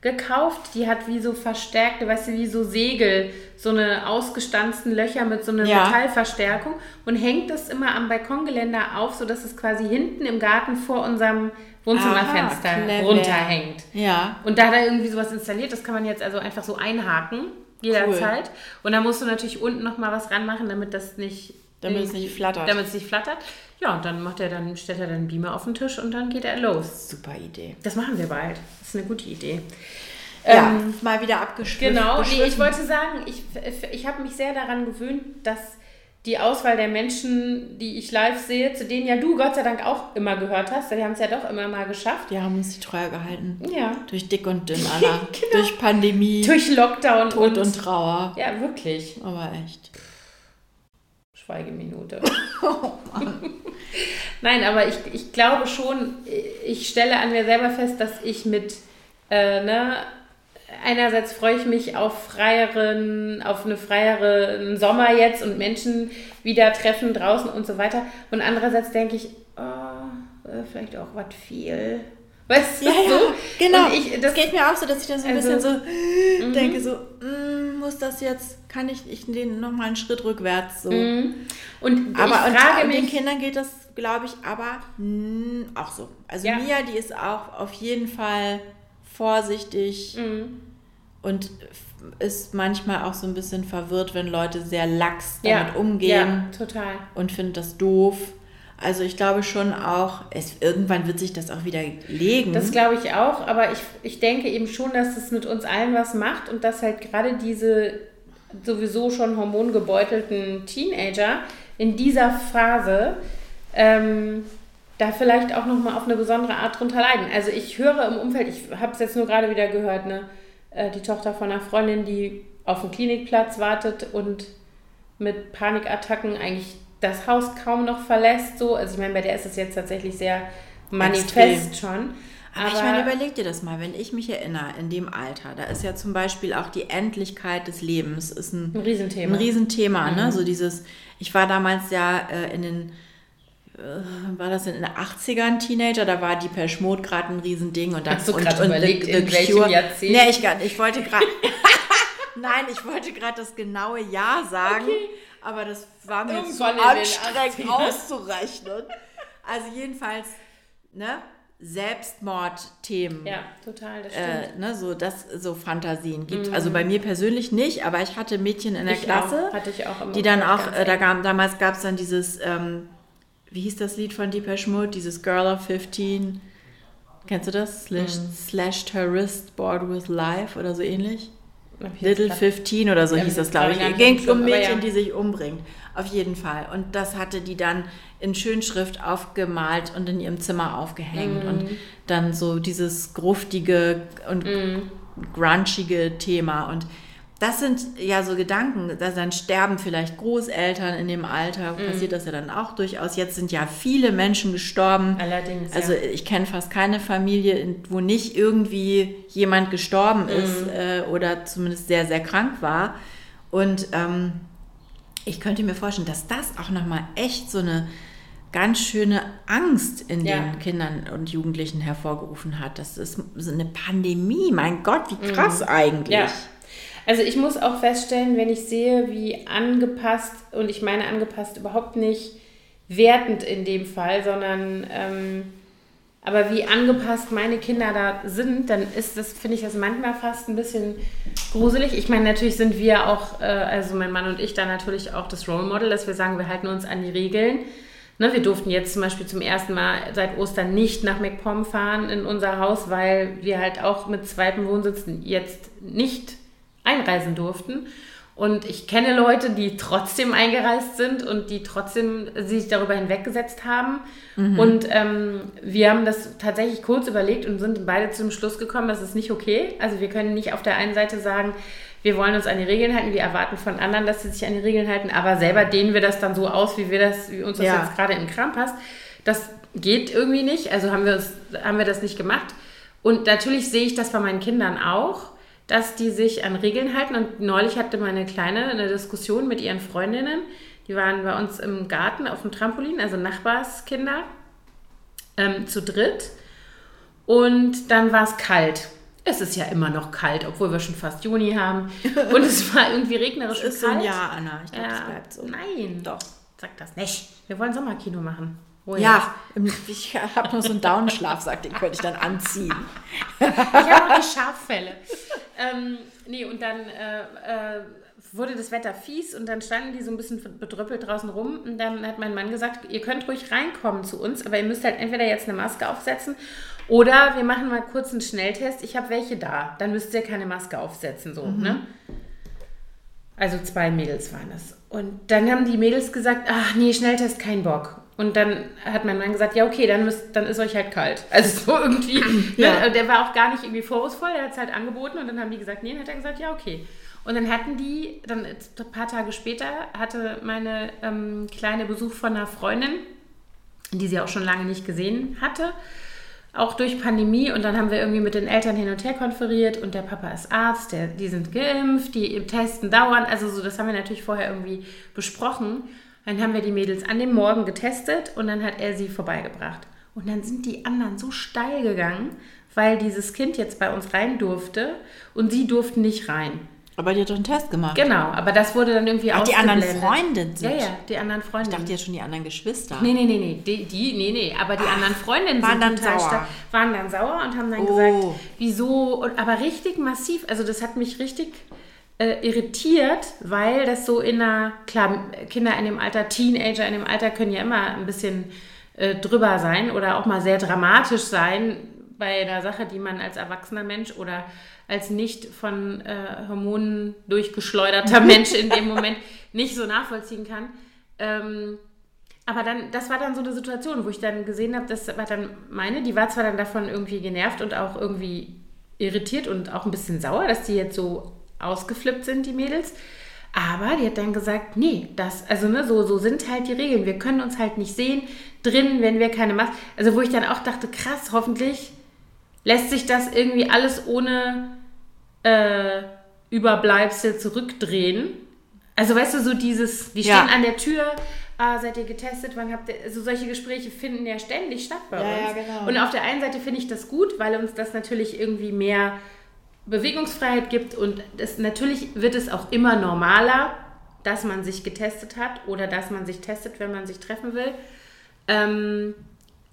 gekauft, die hat wie so verstärkte, weißt du, wie so Segel, so eine ausgestanzten Löcher mit so einer ja. Metallverstärkung und hängt das immer am Balkongeländer auf, sodass es quasi hinten im Garten vor unserem Wohnzimmerfenster Aha, runterhängt. Ja. Und da hat er irgendwie sowas installiert, das kann man jetzt also einfach so einhaken, jederzeit. Cool. Und da musst du natürlich unten nochmal was ranmachen, damit das nicht... Damit es nicht flattert. Damit es nicht flattert. Ja, und dann macht er dann, stellt er dann Beamer auf den Tisch und dann geht er los. Super Idee. Das machen wir bald. Das ist eine gute Idee. Ja, ähm, mal wieder abgeschlossen. Genau, nee, ich wollte sagen, ich, ich habe mich sehr daran gewöhnt, dass die Auswahl der Menschen, die ich live sehe, zu denen ja du Gott sei Dank auch immer gehört hast, die haben es ja doch immer mal geschafft. Die haben uns die Treue gehalten. Ja. Durch dick und dünn, (laughs) Anna. genau. Durch Pandemie. Durch Lockdown. Tod und, und Trauer. Ja, wirklich. Aber echt. Schweigeminute. (laughs) oh Mann. (laughs) Nein, aber ich, ich glaube schon, ich stelle an mir selber fest, dass ich mit, äh, ne, einerseits freue ich mich auf freieren, auf eine freiere Sommer jetzt und Menschen wieder treffen draußen und so weiter. Und andererseits denke ich, oh, vielleicht auch was viel. Weißt du, ja, so? Ja, genau. Und ich, das geht mir auch so, dass ich dann so ein also, bisschen so mhm. denke, so, mm, muss das jetzt, kann ich, ich den nochmal einen Schritt rückwärts so. Mhm. Und aber ich frage und, mich, den Kindern geht das, glaube ich, aber mh, auch so. Also ja. Mia, die ist auch auf jeden Fall vorsichtig mhm. und ist manchmal auch so ein bisschen verwirrt, wenn Leute sehr lax damit ja. umgehen. Ja, total. Und findet das doof. Also ich glaube schon auch, es, irgendwann wird sich das auch wieder legen. Das glaube ich auch, aber ich, ich denke eben schon, dass es mit uns allen was macht und dass halt gerade diese sowieso schon hormongebeutelten Teenager in dieser Phase ähm, da vielleicht auch nochmal auf eine besondere Art drunter leiden. Also ich höre im Umfeld, ich habe es jetzt nur gerade wieder gehört, ne, äh, die Tochter von einer Freundin, die auf dem Klinikplatz wartet und mit Panikattacken eigentlich das Haus kaum noch verlässt. So. Also ich meine, bei der ist es jetzt tatsächlich sehr manifest Extrem. schon. Aber, Aber ich meine, überleg dir das mal, wenn ich mich erinnere, in dem Alter, da ist ja zum Beispiel auch die Endlichkeit des Lebens ist ein, ein Riesenthema. Ein Riesenthema, ne? mhm. ne? So dieses, ich war damals ja äh, in den war das in den 80ern Teenager, da war die Mode gerade ein Riesending und dann du und, und überlegt, the, the in welchem Cure. Jahrzehnt? Nee, ich, ich wollte gerade (laughs) Nein, ich wollte gerade das genaue Jahr sagen. Okay aber das war mir zu anstrengend auszurechnen. Also jedenfalls, ne? Selbstmordthemen. Ja, total, das äh, stimmt. Äh, ne, so, das, so Fantasien gibt. Mhm. Also bei mir persönlich nicht, aber ich hatte Mädchen in der ich Klasse, auch. Hatte ich auch die dann auch, äh, da gab, damals gab es dann dieses, ähm, wie hieß das Lied von Deepesh Mode, dieses Girl of 15, kennst du das? Slash, mhm. Slashed her wrist, bored with life oder so ähnlich? Little 15 oder so ja, hieß das, glaube ich. Ging um Mädchen, ja. die sich umbringt. Auf jeden Fall. Und das hatte die dann in Schönschrift aufgemalt und in ihrem Zimmer aufgehängt. Mm. Und dann so dieses gruftige und mm. grunchige Thema. Und das sind ja so Gedanken, dass dann sterben vielleicht Großeltern in dem Alter, mm. passiert das ja dann auch durchaus. Jetzt sind ja viele Menschen gestorben. Allerdings. Also ja. ich kenne fast keine Familie, wo nicht irgendwie jemand gestorben mm. ist äh, oder zumindest sehr, sehr krank war. Und ähm, ich könnte mir vorstellen, dass das auch nochmal echt so eine ganz schöne Angst in ja. den Kindern und Jugendlichen hervorgerufen hat. Das ist eine Pandemie. Mein Gott, wie krass mhm. eigentlich. Ja. Also ich muss auch feststellen, wenn ich sehe, wie angepasst, und ich meine angepasst überhaupt nicht wertend in dem Fall, sondern ähm, aber wie angepasst meine Kinder da sind, dann ist das, finde ich das manchmal fast ein bisschen gruselig. Ich meine, natürlich sind wir auch, äh, also mein Mann und ich, da natürlich auch das Role Model, dass wir sagen, wir halten uns an die Regeln. Ne, wir durften jetzt zum Beispiel zum ersten Mal seit Ostern nicht nach MacPom fahren in unser Haus, weil wir halt auch mit zweitem Wohnsitzen jetzt nicht einreisen durften. Und ich kenne Leute, die trotzdem eingereist sind und die trotzdem sich darüber hinweggesetzt haben. Mhm. Und ähm, wir haben das tatsächlich kurz überlegt und sind beide zum Schluss gekommen, das ist nicht okay. Also wir können nicht auf der einen Seite sagen, wir wollen uns an die Regeln halten, wir erwarten von anderen, dass sie sich an die Regeln halten, aber selber dehnen wir das dann so aus, wie wir das, wie uns das ja. jetzt gerade im Kram passt. Das geht irgendwie nicht. Also haben wir, uns, haben wir das nicht gemacht. Und natürlich sehe ich das bei meinen Kindern auch dass die sich an Regeln halten. Und neulich hatte meine Kleine eine Diskussion mit ihren Freundinnen. Die waren bei uns im Garten auf dem Trampolin, also Nachbarskinder, ähm, zu dritt. Und dann war es kalt. Es ist ja immer noch kalt, obwohl wir schon fast Juni haben. (laughs) Und es war irgendwie regnerisch es ist und kalt. So ein Jahr, Anna. Ich glaube, ja, bleibt so. Nein. Doch. Sag das nicht. Wir wollen Sommerkino machen. Oh ja, ich habe nur so einen Downschlafsack, den könnte ich dann anziehen. ich habe noch die Schaffelle. Ähm, nee, und dann äh, äh, wurde das Wetter fies und dann standen die so ein bisschen bedrüppelt draußen rum. Und dann hat mein Mann gesagt, ihr könnt ruhig reinkommen zu uns, aber ihr müsst halt entweder jetzt eine Maske aufsetzen oder wir machen mal kurz einen Schnelltest. Ich habe welche da. Dann müsst ihr keine Maske aufsetzen, so, mhm. ne? Also zwei Mädels waren es. Und dann haben die Mädels gesagt, ach nee, Schnelltest, kein Bock. Und dann hat mein Mann gesagt, ja, okay, dann, müsst, dann ist euch halt kalt. (laughs) Also so irgendwie, (clears throat) ja. ne, der war auch gar nicht irgendwie vorwurfsvoll, er hat es halt angeboten und dann haben die gesagt, nee, dann hat er gesagt, ja, okay. Und dann hatten die, dann ein paar Tage später, hatte meine ähm, kleine Besuch von einer Freundin, die sie auch schon lange nicht gesehen hatte, auch durch Pandemie. Und dann haben wir irgendwie mit den Eltern hin und her konferiert und der Papa ist Arzt, der, die sind geimpft, die testen dauernd. Also so, das haben wir natürlich vorher irgendwie besprochen. Dann haben wir die Mädels an dem Morgen getestet und dann hat er sie vorbeigebracht. Und dann sind die anderen so steil gegangen, weil dieses Kind jetzt bei uns rein durfte und sie durften nicht rein. Aber die hat doch einen Test gemacht. Genau, aber das wurde dann irgendwie auch. Die anderen Freundinnen sind. Ja, ja, die anderen Freundinnen. Ich dachte ja schon die anderen Geschwister. Nee, nee, nee, nee. Die, die nee, nee. Aber die Ach, anderen Freundinnen waren dann sauer. waren dann sauer und haben dann oh. gesagt, wieso. Aber richtig massiv. Also das hat mich richtig äh, irritiert, weil das so in einer, klar, Kinder in dem Alter, Teenager in dem Alter können ja immer ein bisschen äh, drüber sein oder auch mal sehr dramatisch sein bei einer Sache, die man als erwachsener Mensch oder als nicht von äh, Hormonen durchgeschleuderter (laughs) Mensch in dem Moment nicht so nachvollziehen kann. Ähm, aber dann, das war dann so eine Situation, wo ich dann gesehen habe, das war dann meine, die war zwar dann davon irgendwie genervt und auch irgendwie irritiert und auch ein bisschen sauer, dass die jetzt so ausgeflippt sind, die Mädels. Aber die hat dann gesagt, nee, das, also ne, so, so sind halt die Regeln. Wir können uns halt nicht sehen drin, wenn wir keine Maske. Also wo ich dann auch dachte, krass, hoffentlich lässt sich das irgendwie alles ohne äh, Überbleibsel zurückdrehen. Also weißt du, so dieses, wir stehen ja. an der Tür, ah, seid ihr getestet, wann habt ihr, also solche Gespräche finden ja ständig statt bei ja, uns. Ja, genau. Und auf der einen Seite finde ich das gut, weil uns das natürlich irgendwie mehr Bewegungsfreiheit gibt und das, natürlich wird es auch immer normaler, dass man sich getestet hat oder dass man sich testet, wenn man sich treffen will. Ähm,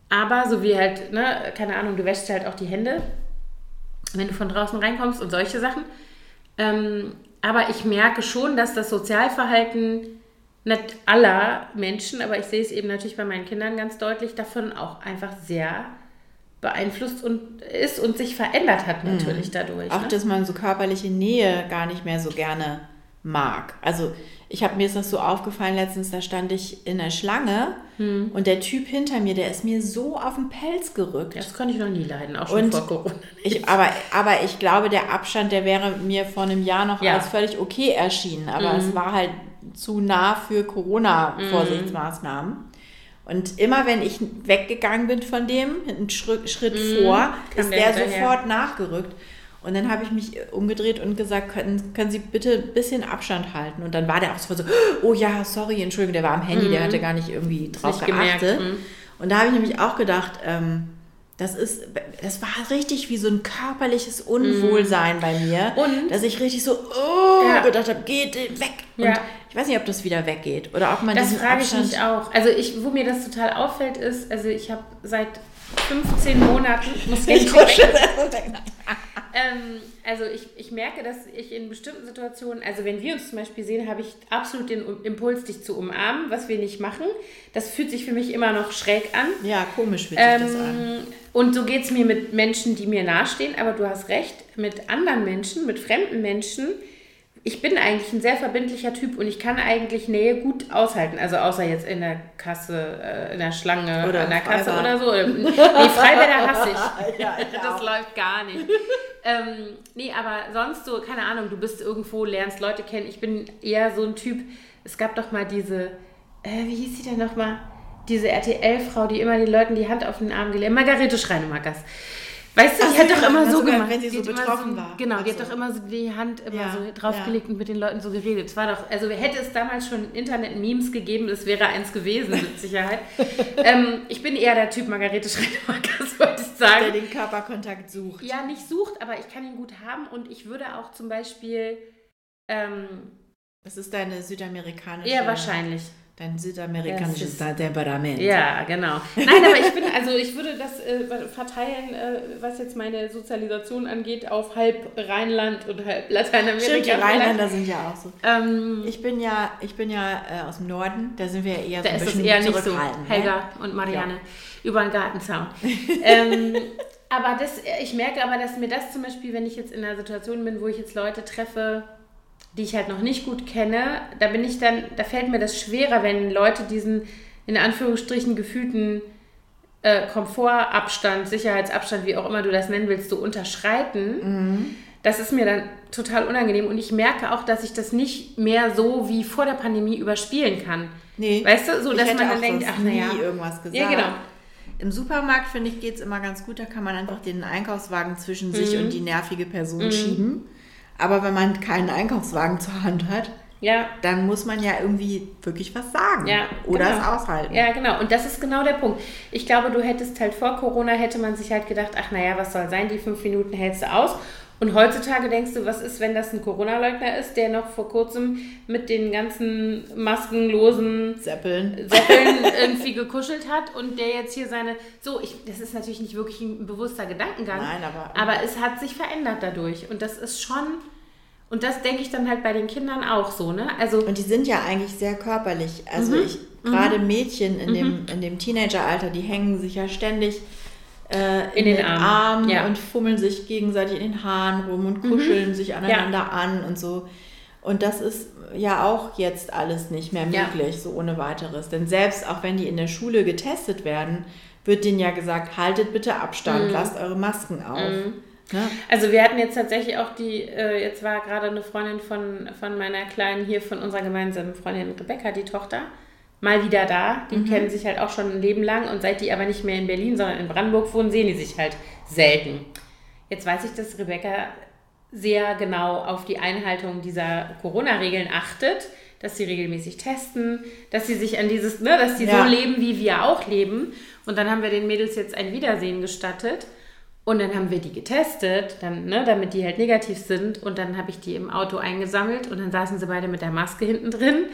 aber so wie halt, ne, keine Ahnung, du wäschst halt auch die Hände, wenn du von draußen reinkommst und solche Sachen. Ähm, aber ich merke schon, dass das Sozialverhalten nicht aller Menschen, aber ich sehe es eben natürlich bei meinen Kindern ganz deutlich, davon auch einfach sehr beeinflusst und ist und sich verändert hat natürlich mhm. dadurch. Auch, ne? dass man so körperliche Nähe gar nicht mehr so gerne mag. Also ich habe mir ist das so aufgefallen letztens, da stand ich in der Schlange hm. und der Typ hinter mir, der ist mir so auf den Pelz gerückt. Das kann ich noch nie leiden, auch schon und vor Corona. Ich, aber, aber ich glaube, der Abstand, der wäre mir vor einem Jahr noch ja. als völlig okay erschienen. Aber mhm. es war halt zu nah für Corona-Vorsichtsmaßnahmen. Mhm. Und immer wenn ich weggegangen bin von dem, einen Schritt, Schritt mm, vor, ist der sofort nachgerückt. Und dann habe ich mich umgedreht und gesagt, können, können Sie bitte ein bisschen Abstand halten? Und dann war der auch so, oh ja, sorry, Entschuldigung, der war am Handy, mhm. der hatte gar nicht irgendwie drauf nicht geachtet. Mhm. Und da habe ich nämlich auch gedacht, ähm, das ist, das war richtig wie so ein körperliches Unwohlsein mm. bei mir, und? dass ich richtig so oh, ja. gedacht habe, geht weg. Ja. Und ich weiß nicht, ob das wieder weggeht oder ob man das frage Abstand ich mich auch. Also ich, wo mir das total auffällt, ist, also ich habe seit 15 Monaten muss ich (laughs) ähm, also ich, ich merke, dass ich in bestimmten Situationen, also wenn wir uns zum Beispiel sehen, habe ich absolut den Impuls, dich zu umarmen, was wir nicht machen. Das fühlt sich für mich immer noch schräg an. Ja, komisch fühlt ähm, sich das an. Ähm, und so geht es mir mit Menschen, die mir nahestehen, aber du hast recht, mit anderen Menschen, mit fremden Menschen ich bin eigentlich ein sehr verbindlicher Typ und ich kann eigentlich Nähe gut aushalten. Also außer jetzt in der Kasse, äh, in der Schlange, oder an der Kasse oder so. Nee, Freibäder hasse ich. (laughs) ja, ich (laughs) das läuft gar nicht. ähm, nee, aber sonst so, keine Ahnung, du bist irgendwo, lernst Leute kennen. Ich bin eher so ein Typ, es gab doch mal diese, äh, wie hieß sie denn nochmal? Diese RTL-Frau, die immer den Leuten die Hand auf den Arm gelegt hat. Margarete Schreinemagers. Weißt du, die hat doch immer so gemacht. Wenn sie so betroffen so, war. Genau, die so. hat doch immer so die Hand immer ja, so draufgelegt ja. und mit den Leuten so geredet. Es war doch, also hätte es damals schon Internet-Memes gegeben, es wäre eins gewesen, mit (laughs) Sicherheit. ähm, ich bin eher der Typ Margarete Schreinemakers, (laughs) wollte ich sagen. Der den Körperkontakt sucht. Ja, nicht sucht, aber ich kann ihn gut haben und ich würde auch zum Beispiel. Ähm, das ist deine südamerikanische. Ja, wahrscheinlich. Dein südamerikanisches Temperament. Ja, genau. Nein, aber ich bin, also ich würde das äh, verteilen, äh, was jetzt meine Sozialisation angeht, auf halb Rheinland und halb Lateinamerika. Stimmt, die Rheinländer sind ja auch so. Ähm, ich bin ja, ich bin ja äh, aus dem Norden, da sind wir ja eher so ein bisschen eher nicht so. Ne? Helga und Marianne ja. über den Gartenzaun. (laughs) ähm, aber das, ich merke aber, dass mir das zum Beispiel, wenn ich jetzt in einer Situation bin, wo ich jetzt Leute treffe, die ich halt noch nicht gut kenne, da bin ich dann, da fällt mir das schwerer, wenn Leute diesen in Anführungsstrichen gefühlten äh, Komfortabstand, Sicherheitsabstand, wie auch immer du das nennen willst, so unterschreiten. Mhm. Das ist mir dann total unangenehm und ich merke auch, dass ich das nicht mehr so wie vor der Pandemie überspielen kann. Nee. Weißt du, so dass man dann denkt, ach naja. irgendwas gesagt. Ja, genau. Im Supermarkt, finde ich, geht es immer ganz gut. Da kann man einfach den Einkaufswagen zwischen mhm. sich und die nervige Person mhm. schieben. Aber wenn man keinen Einkaufswagen zur Hand hat, ja. dann muss man ja irgendwie wirklich was sagen ja, oder genau. es aushalten. Ja, genau. Und das ist genau der Punkt. Ich glaube, du hättest halt vor Corona, hätte man sich halt gedacht, ach naja, was soll sein, die fünf Minuten hältst du aus. Und heutzutage denkst du, was ist, wenn das ein Corona-Leugner ist, der noch vor kurzem mit den ganzen maskenlosen Seppeln, Seppeln (laughs) irgendwie gekuschelt hat und der jetzt hier seine. So, ich, das ist natürlich nicht wirklich ein bewusster Gedankengang. Nein, aber. Aber es hat sich verändert dadurch. Und das ist schon. Und das denke ich dann halt bei den Kindern auch so, ne? Also und die sind ja eigentlich sehr körperlich. Also mhm. ich, gerade mhm. Mädchen in, mhm. dem, in dem Teenageralter, die hängen sich ja ständig äh, in, in, den, Armen, Armen ja. und fummeln sich gegenseitig in den Haaren rum und kuscheln mhm. sich aneinander ja. an und so. Und das ist ja auch jetzt alles nicht mehr möglich, ja. so ohne weiteres. Denn selbst auch wenn die in der Schule getestet werden, wird denen ja gesagt, haltet bitte Abstand, mhm. lasst eure Masken auf. Mhm. Ne? Also wir hatten jetzt tatsächlich auch die, äh, jetzt war gerade eine Freundin von, von meiner Kleinen hier, von unserer gemeinsamen Freundin Rebecca, die Tochter, mal wieder da. Die mhm. kennen sich halt auch schon ein Leben lang und seit die aber nicht mehr in Berlin, sondern in Brandenburg wohnen, sehen die sich halt selten. Jetzt weiß ich, dass Rebecca sehr genau auf die Einhaltung dieser Corona-Regeln achtet, dass sie regelmäßig testen, dass sie sich an dieses, ne, dass sie ja. so leben, wie wir auch leben. Und dann haben wir den Mädels jetzt ein Wiedersehen gestattet. Und dann haben wir die getestet, dann, ne, damit die halt negativ sind. Und dann habe ich die im Auto eingesammelt und dann saßen sie beide mit der Maske hinten drin.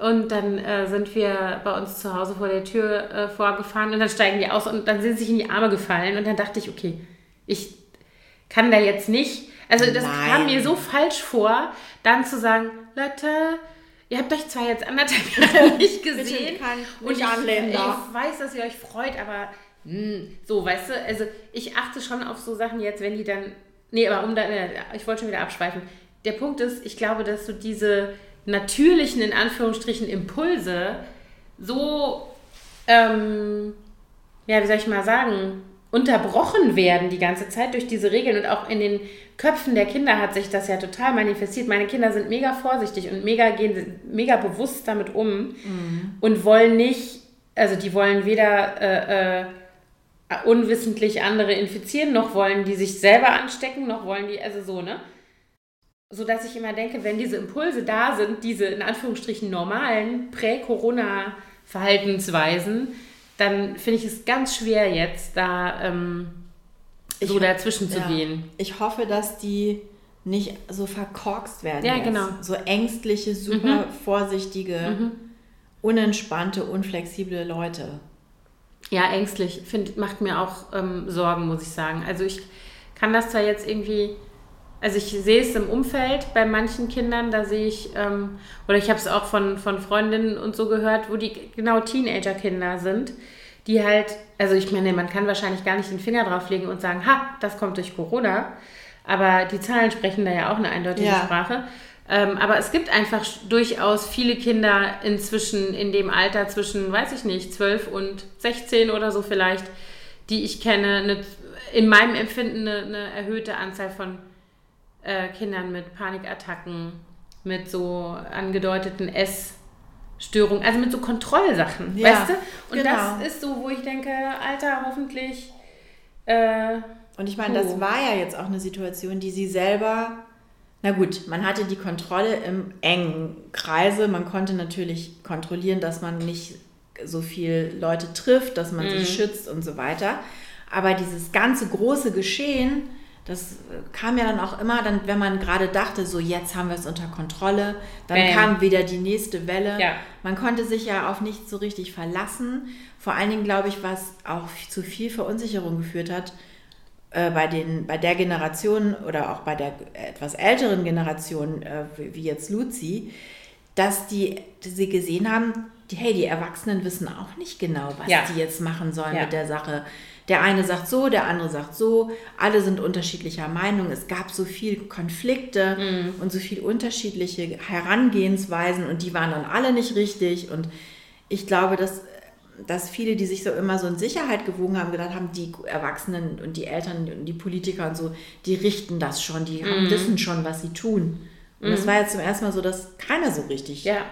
Und dann äh, sind wir bei uns zu Hause vor der Tür äh, vorgefahren und dann steigen die aus und dann sind sie sich in die Arme gefallen. Und dann dachte ich, okay, ich kann da jetzt nicht. Also das Nein. kam mir so falsch vor, dann zu sagen, Leute, ihr habt euch zwar jetzt anderthalb (laughs) Jahre nicht gesehen und ich, ich, weiß, dass ihr euch freut, aber mh, hm, so, weißt du, also ich achte schon auf so Sachen jetzt, wenn die dann, nee, aber um da, ich wollte schon wieder abschweifen. Der Punkt ist, ich glaube, dass du diese natürlichen, in Anführungsstrichen, Impulse so, ähm, ja, wie soll ich mal sagen, unterbrochen werden die ganze Zeit durch diese Regeln und auch in den Köpfen der Kinder hat sich das ja total manifestiert. Meine Kinder sind mega vorsichtig und mega gehen mega bewusst damit um mhm. und wollen nicht, also die wollen weder äh, äh, unwissentlich andere infizieren, noch wollen die sich selber anstecken, noch wollen die, also so, ne? So dass ich immer denke, wenn diese Impulse da sind, diese in Anführungsstrichen normalen Prä-Corona-Verhaltensweisen, dann finde ich es ganz schwer jetzt, da ähm, so ich, dazwischen zu ja. gehen. Ich hoffe, dass die nicht so verkorkst werden. Ja, jetzt. genau. So ängstliche, super mhm. vorsichtige, mhm. unentspannte, unflexible Leute. Ja, ängstlich find, macht mir auch ähm, Sorgen, muss ich sagen. Also ich kann das zwar jetzt irgendwie, also ich sehe es im Umfeld bei manchen Kindern, da sehe ich, ähm, oder ich habe es auch von, von Freundinnen und so gehört, wo die genau Teenager-Kinder sind, die halt, also ich meine, man kann wahrscheinlich gar nicht den Finger drauflegen und sagen, ha, das kommt durch Corona, aber die Zahlen sprechen da ja auch eine eindeutige ja. Sprache. Ähm, aber es gibt einfach durchaus viele Kinder inzwischen in dem Alter zwischen, weiß ich nicht, 12 und 16 oder so vielleicht, die ich kenne, eine, in meinem Empfinden eine, eine erhöhte Anzahl von äh, Kindern mit Panikattacken, mit so angedeuteten Essstörungen, also mit so Kontrollsachen, ja, weißt du? Und genau. das ist so, wo ich denke, Alter, hoffentlich. Äh, und ich meine, das war ja jetzt auch eine Situation, die sie selber na gut, man hatte die Kontrolle im engen Kreise. Man konnte natürlich kontrollieren, dass man nicht so viele Leute trifft, dass man mhm. sich schützt und so weiter. Aber dieses ganze große Geschehen, das kam ja dann auch immer, dann, wenn man gerade dachte, so jetzt haben wir es unter Kontrolle, dann Bam. kam wieder die nächste Welle. Ja. Man konnte sich ja auf nichts so richtig verlassen. Vor allen Dingen, glaube ich, was auch zu viel Verunsicherung geführt hat, äh, bei, den, bei der Generation oder auch bei der etwas älteren Generation, äh, wie jetzt Luzi, dass die, die sie gesehen haben, die, hey, die Erwachsenen wissen auch nicht genau, was ja. die jetzt machen sollen ja. mit der Sache. Der eine sagt so, der andere sagt so, alle sind unterschiedlicher Meinung. Es gab so viel Konflikte mhm. und so viel unterschiedliche Herangehensweisen und die waren dann alle nicht richtig. Und ich glaube, dass dass viele, die sich so immer so in Sicherheit gewogen haben, gedacht haben, die Erwachsenen und die Eltern und die Politiker und so, die richten das schon, die haben, mhm. wissen schon, was sie tun. Und mhm. das war jetzt zum ersten Mal so, dass keiner so richtig. Ja.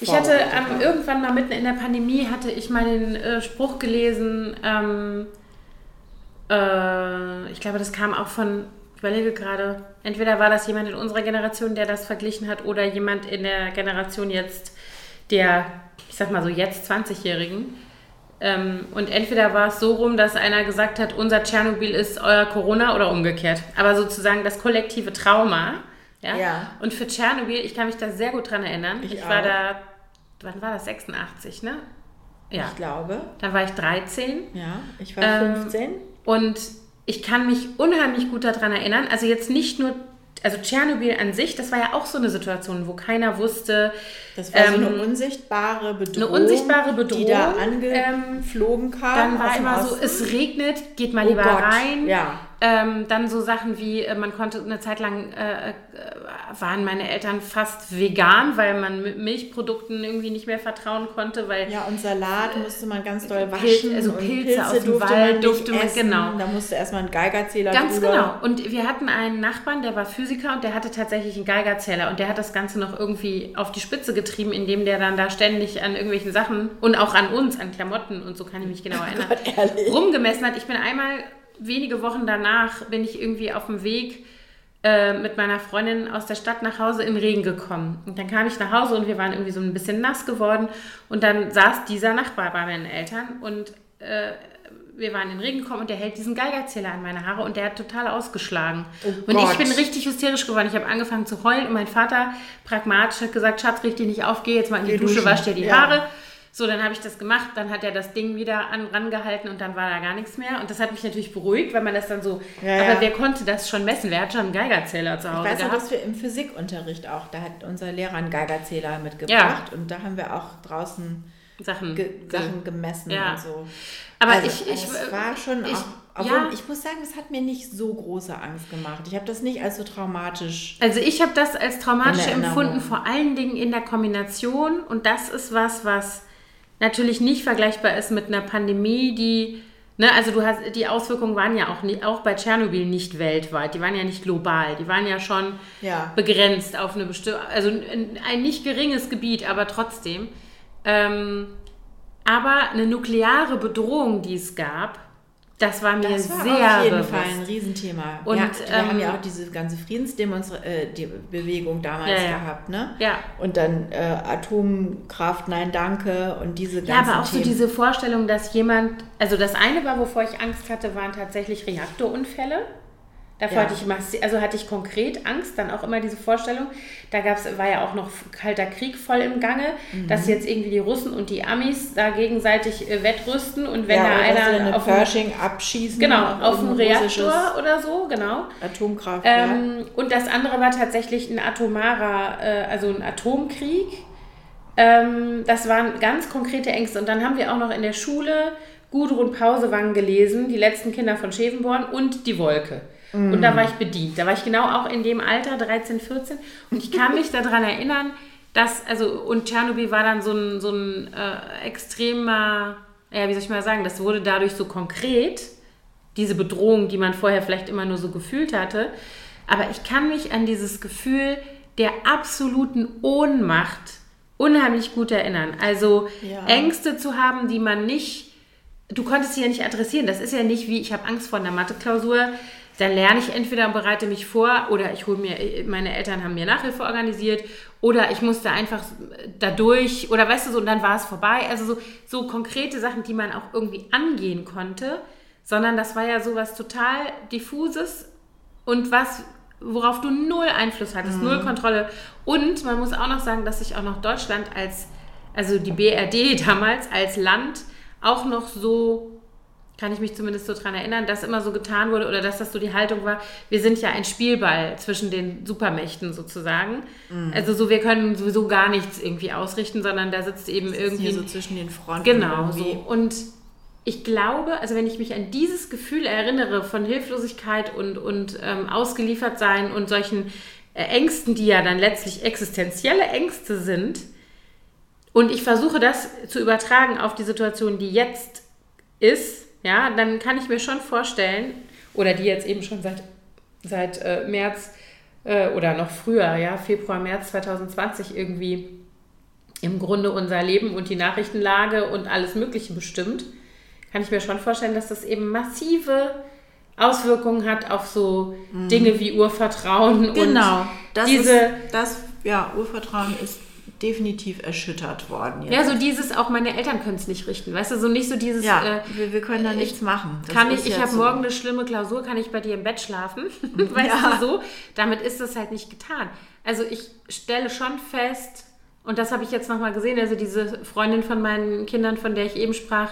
Ich hatte ähm, irgendwann mal mitten in der Pandemie, hatte ich mal den äh, Spruch gelesen, ähm, äh, ich glaube, das kam auch von, ich überlege gerade, entweder war das jemand in unserer Generation, der das verglichen hat, oder jemand in der Generation jetzt, der ich sag mal so jetzt 20-Jährigen. Ähm, und entweder war es so rum, dass einer gesagt hat, unser Tschernobyl ist euer Corona oder umgekehrt. Aber sozusagen das kollektive Trauma. Ja. ja. Und für Tschernobyl, ich kann mich da sehr gut dran erinnern. Ich, ich war da, wann war das? 86, ne? Ja. Ich glaube. Dann war ich 13. Ja, ich war 15. Und ich kann mich unheimlich gut daran erinnern. Also jetzt nicht nur also Tschernobyl an sich, das war ja auch so eine Situation, wo keiner wusste. Das war so eine ähm, unsichtbare Bedrohung, eine unsichtbare Bedrohung, die da angeflogen ähm, kam. Dann war immer so, es regnet, geht mal oh lieber Gott. rein. Ja. Ähm, dann so Sachen wie, äh, man konnte eine Zeit lang, äh, äh, waren meine Eltern fast vegan, weil man mit Milchprodukten irgendwie nicht mehr vertrauen konnte. Weil, ja, und Salat musste man ganz doll waschen. Pil also Pilze, Pilze aus dem Wald durfte man, essen. genau. Da musste erstmal ein Geigerzähler Ganz drüber. genau. Und wir hatten einen Nachbarn, der war Physiker und der hatte tatsächlich einen Geigerzähler und der hat das Ganze noch irgendwie auf die Spitze getrieben, indem der dann da ständig an irgendwelchen Sachen und auch an uns, an Klamotten und so kann ich mich genau oh (laughs) erinnern, Gott, rumgemessen hat. Ich bin einmal wenige Wochen danach bin ich irgendwie auf dem Weg äh, mit meiner Freundin aus der Stadt nach Hause im Regen gekommen. Und dann kam ich nach Hause und wir waren irgendwie so ein bisschen nass geworden. Und dann saß dieser Nachbar bei meinen Eltern und äh, wir waren in den Regen gekommen und der hält diesen Geigerzähler an meine Haare und der hat total ausgeschlagen. Oh und ich bin richtig hysterisch geworden. Ich habe angefangen zu heulen und mein Vater pragmatisch hat gesagt, Schatz, richtig nicht auf, geh jetzt mal in die, die Dusche, wasch dir die ja. Haare. So, dann habe ich das gemacht, dann hat er das Ding wieder an, rangehalten und dann war da gar nichts mehr. Und das hat mich natürlich beruhigt, weil man das dann so. Ja, aber ja. wer konnte das schon messen? Wer hat schon einen Geigerzähler zu Hause? Ich weiß gehabt? noch, dass wir im Physikunterricht auch, da hat unser Lehrer einen Geigerzähler mitgebracht und da haben wir auch draußen Sachen, ge Sachen gemessen und so. Aber also, ich, ich. Es war schon ich, auch. Obwohl, ich muss sagen, es hat mir nicht so große Angst gemacht. Ich habe das nicht als so traumatisch. Also ich habe das als traumatisch empfunden, vor allen Dingen in der Kombination. Und das ist was, was natürlich nicht vergleichbar ist mit einer Pandemie, die, ne, also du hast, die Auswirkungen waren ja auch, nicht, auch bei Tschernobyl nicht weltweit, die waren ja nicht global, die waren ja schon ja. begrenzt auf eine bestimmte, also ein nicht geringes Gebiet, aber trotzdem. Ähm, aber eine nukleare Bedrohung, die es gab, Das war mir das war sehr auf jeden bewusst. Fall ein Riesenthema. Und ja, wir ähm, haben ja auch diese ganze Friedensbewegung äh, damals ja, ja. gehabt, ne? Ja. Und dann äh, Atomkraft, nein, danke und diese ganzen Ja, aber auch Themen. so diese Vorstellung, dass jemand, also das eine war, wovor ich Angst hatte, waren tatsächlich Reaktorunfälle. Davor ja. hatte ich also hatte ich konkret Angst, dann auch immer diese Vorstellung. Da gab's, war ja auch noch kalter Krieg voll im Gange, mhm. dass jetzt irgendwie die Russen und die Amis da gegenseitig äh, wettrüsten und wenn ja, da einer auf Pershing abschießen, genau auf einen Reaktor oder so, genau Atomkraft. Ähm. Und das andere war tatsächlich ein atomarer, äh, also ein Atomkrieg. Ähm, das waren ganz konkrete Ängste. Und dann haben wir auch noch in der Schule Gudrun Pausewang gelesen, die letzten Kinder von Schevenborn und die Wolke. Und da war ich bedient. Da war ich genau auch in dem Alter, 13, 14. Und ich kann mich daran erinnern, dass, also, und Tschernobyl war dann so ein, so ein äh, extremer, ja, wie soll ich mal sagen, das wurde dadurch so konkret, diese Bedrohung, die man vorher vielleicht immer nur so gefühlt hatte. Aber ich kann mich an dieses Gefühl der absoluten Ohnmacht unheimlich gut erinnern. Also ja. Ängste zu haben, die man nicht, du konntest sie ja nicht adressieren. Das ist ja nicht wie, ich habe Angst vor einer Mathe-Klausur dann lerne ich entweder und bereite mich vor oder ich hole mir, meine Eltern haben mir Nachhilfe organisiert oder ich musste einfach dadurch oder weißt du so, und dann war es vorbei. Also so, so konkrete Sachen, die man auch irgendwie angehen konnte, sondern das war ja sowas total diffuses und was, worauf du null Einfluss hattest, mhm. null Kontrolle. Und man muss auch noch sagen, dass sich auch noch Deutschland als, also die BRD (laughs) damals als Land auch noch so kann ich mich zumindest so dran erinnern, dass immer so getan wurde oder dass das so die Haltung war, wir sind ja ein Spielball zwischen den Supermächten sozusagen. Mhm. Also so, wir können sowieso gar nichts irgendwie ausrichten, sondern da sitzt eben das irgendwie... So zwischen den Fronten. Genau, so. Und ich glaube, also wenn ich mich an dieses Gefühl erinnere von Hilflosigkeit und, und ähm, ausgeliefert sein und solchen äh, Ängsten, die ja dann letztlich existenzielle Ängste sind, und ich versuche das zu übertragen auf die Situation, die jetzt ist, ja, dann kann ich mir schon vorstellen, oder die jetzt eben schon seit, seit äh, März äh, oder noch früher, ja, Februar, März 2020 irgendwie im Grunde unser Leben und die Nachrichtenlage und alles Mögliche bestimmt, kann ich mir schon vorstellen, dass das eben massive Auswirkungen hat auf so mhm. Dinge wie Urvertrauen genau, und das diese. Ist, das, ja, Urvertrauen ist definitiv erschüttert worden. Jetzt. Ja, so dieses, auch meine Eltern können es nicht richten. Weißt du, so nicht so dieses. Ja, äh, wir, wir, können da äh, nichts machen. Das kann ich, ich habe so. morgen eine schlimme Klausur, kann ich bei dir im Bett schlafen? (laughs) weißt ja. du so? Damit ist das halt nicht getan. Also ich stelle schon fest, und das habe ich jetzt nochmal gesehen, also diese Freundin von meinen Kindern, von der ich eben sprach,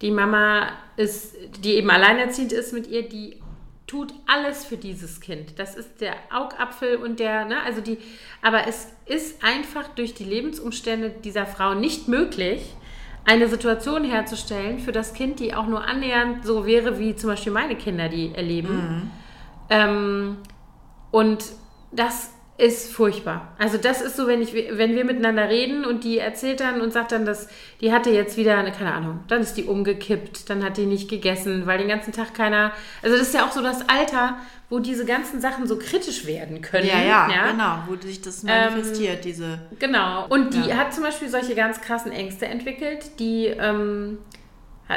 die Mama ist, die eben alleinerziehend ist mit ihr, die tut alles für dieses Kind. Das ist der Augapfel und der, ne, also die, aber es ist einfach durch die Lebensumstände dieser Frau nicht möglich, eine Situation herzustellen für das Kind, die auch nur annähernd so wäre, wie zum Beispiel meine Kinder die erleben. Mhm. Ähm, und das ist furchtbar. Also das ist so, wenn ich, wenn wir miteinander reden und die erzählt dann und sagt dann, dass die hatte jetzt wieder eine, keine Ahnung, dann ist die umgekippt, dann hat die nicht gegessen, weil den ganzen Tag keiner. Also das ist ja auch so das Alter, wo diese ganzen Sachen so kritisch werden können. Ja, ja, ja? genau, wo sich das manifestiert, ähm, diese. Genau. Und die ja. hat zum Beispiel solche ganz krassen Ängste entwickelt, die, ähm,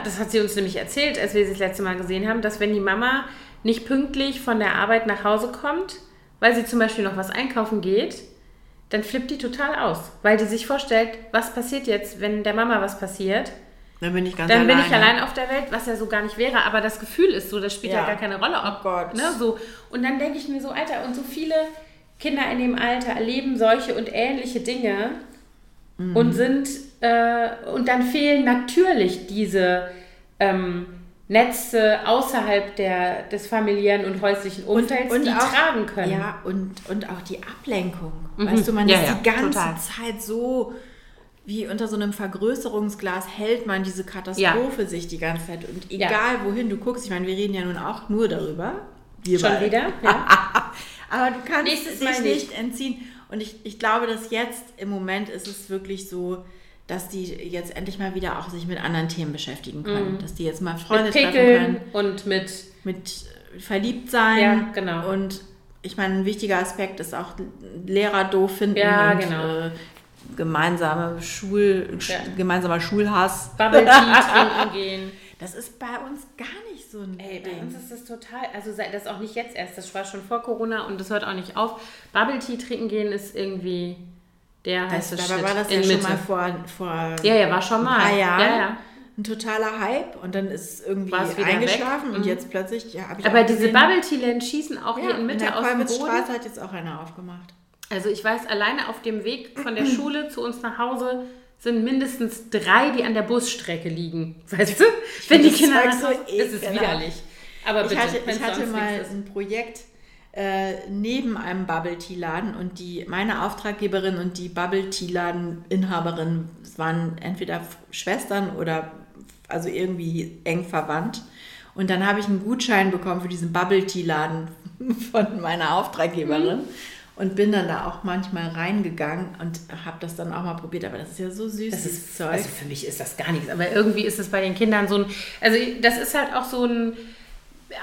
das hat sie uns nämlich erzählt, als wir sie das letzte Mal gesehen haben, dass wenn die Mama nicht pünktlich von der Arbeit nach Hause kommt, weil sie zum Beispiel noch was einkaufen geht, dann flippt die total aus, weil die sich vorstellt, was passiert jetzt, wenn der Mama was passiert. Dann bin ich ganz Dann alleine. bin ich allein auf der Welt, was ja so gar nicht wäre, aber das Gefühl ist so, das spielt ja, ja gar keine Rolle. Ob, oh Gott. Ne, so. Und dann denke ich mir so, Alter, und so viele Kinder in dem Alter erleben solche und ähnliche Dinge mhm. und sind, äh, und dann fehlen natürlich diese ähm, Netze außerhalb der, des familiären und häuslichen Umfelds, und, und die auch, tragen können. Ja, und, und auch die Ablenkung. Mhm. Weißt du, man ja, ist ja, die ganze total. Zeit so wie unter so einem Vergrößerungsglas hält man diese Katastrophe ja. sich die ganze Zeit. Und egal wohin du guckst, ich meine, wir reden ja nun auch nur darüber. Wir Schon beide. wieder? (laughs) Ja. Aber du kannst Nächstes dich nicht entziehen. Und ich, ich glaube, dass jetzt im Moment ist es wirklich so, dass die jetzt endlich mal wieder auch sich mit anderen Themen beschäftigen können. Mhm. Dass die jetzt mal Freunde mit treffen können. Und mit, mit verliebt sein. Ja, genau. Und ich meine, ein wichtiger Aspekt ist auch Lehrer doof finden ja, und genau. äh, gemeinsame Schul, ja. gemeinsamer Schulhass. Bubble Tea (laughs) trinken gehen. Das ist bei uns gar nicht so ein Ey, Ding. bei uns ist das total, also das ist auch nicht jetzt erst, das war schon vor Corona und das hört auch nicht auf. Bubble Tea trinken gehen ist irgendwie der heiße das, Dabei war das ja Mitte. schon mal vor, vor ja, ja, war schon mal. ein paar Jahren. Ja, ja. Ein totaler Hype und dann ist irgendwie eingeschlafen weg. und mhm. jetzt plötzlich, ja, ich Aber diese Bubble Tea Läden schießen auch ja, hier in Mitte in der aus dem Boden. Straße hat jetzt auch einer aufgemacht. Also ich weiß, alleine auf dem Weg von der Schule zu uns nach Hause sind mindestens drei, die an der Busstrecke liegen. Weißt du? Ich Wenn die Kinder das so ist widerlich. Aber bitte, ich hatte, ich hatte mal ein Projekt äh, neben einem Bubble Tea Laden und die meine Auftraggeberin und die Bubble Tea Laden Inhaberin waren entweder Schwestern oder also irgendwie eng verwandt. Und dann habe ich einen Gutschein bekommen für diesen Bubble Tea Laden (laughs) von meiner Auftraggeberin. Mhm und bin dann da auch manchmal reingegangen und habe das dann auch mal probiert. Aber das ist ja so süß. Das ist, Zeug. Also für mich ist das gar nichts. Aber irgendwie ist es bei den Kindern so ein. Also das ist halt auch so ein.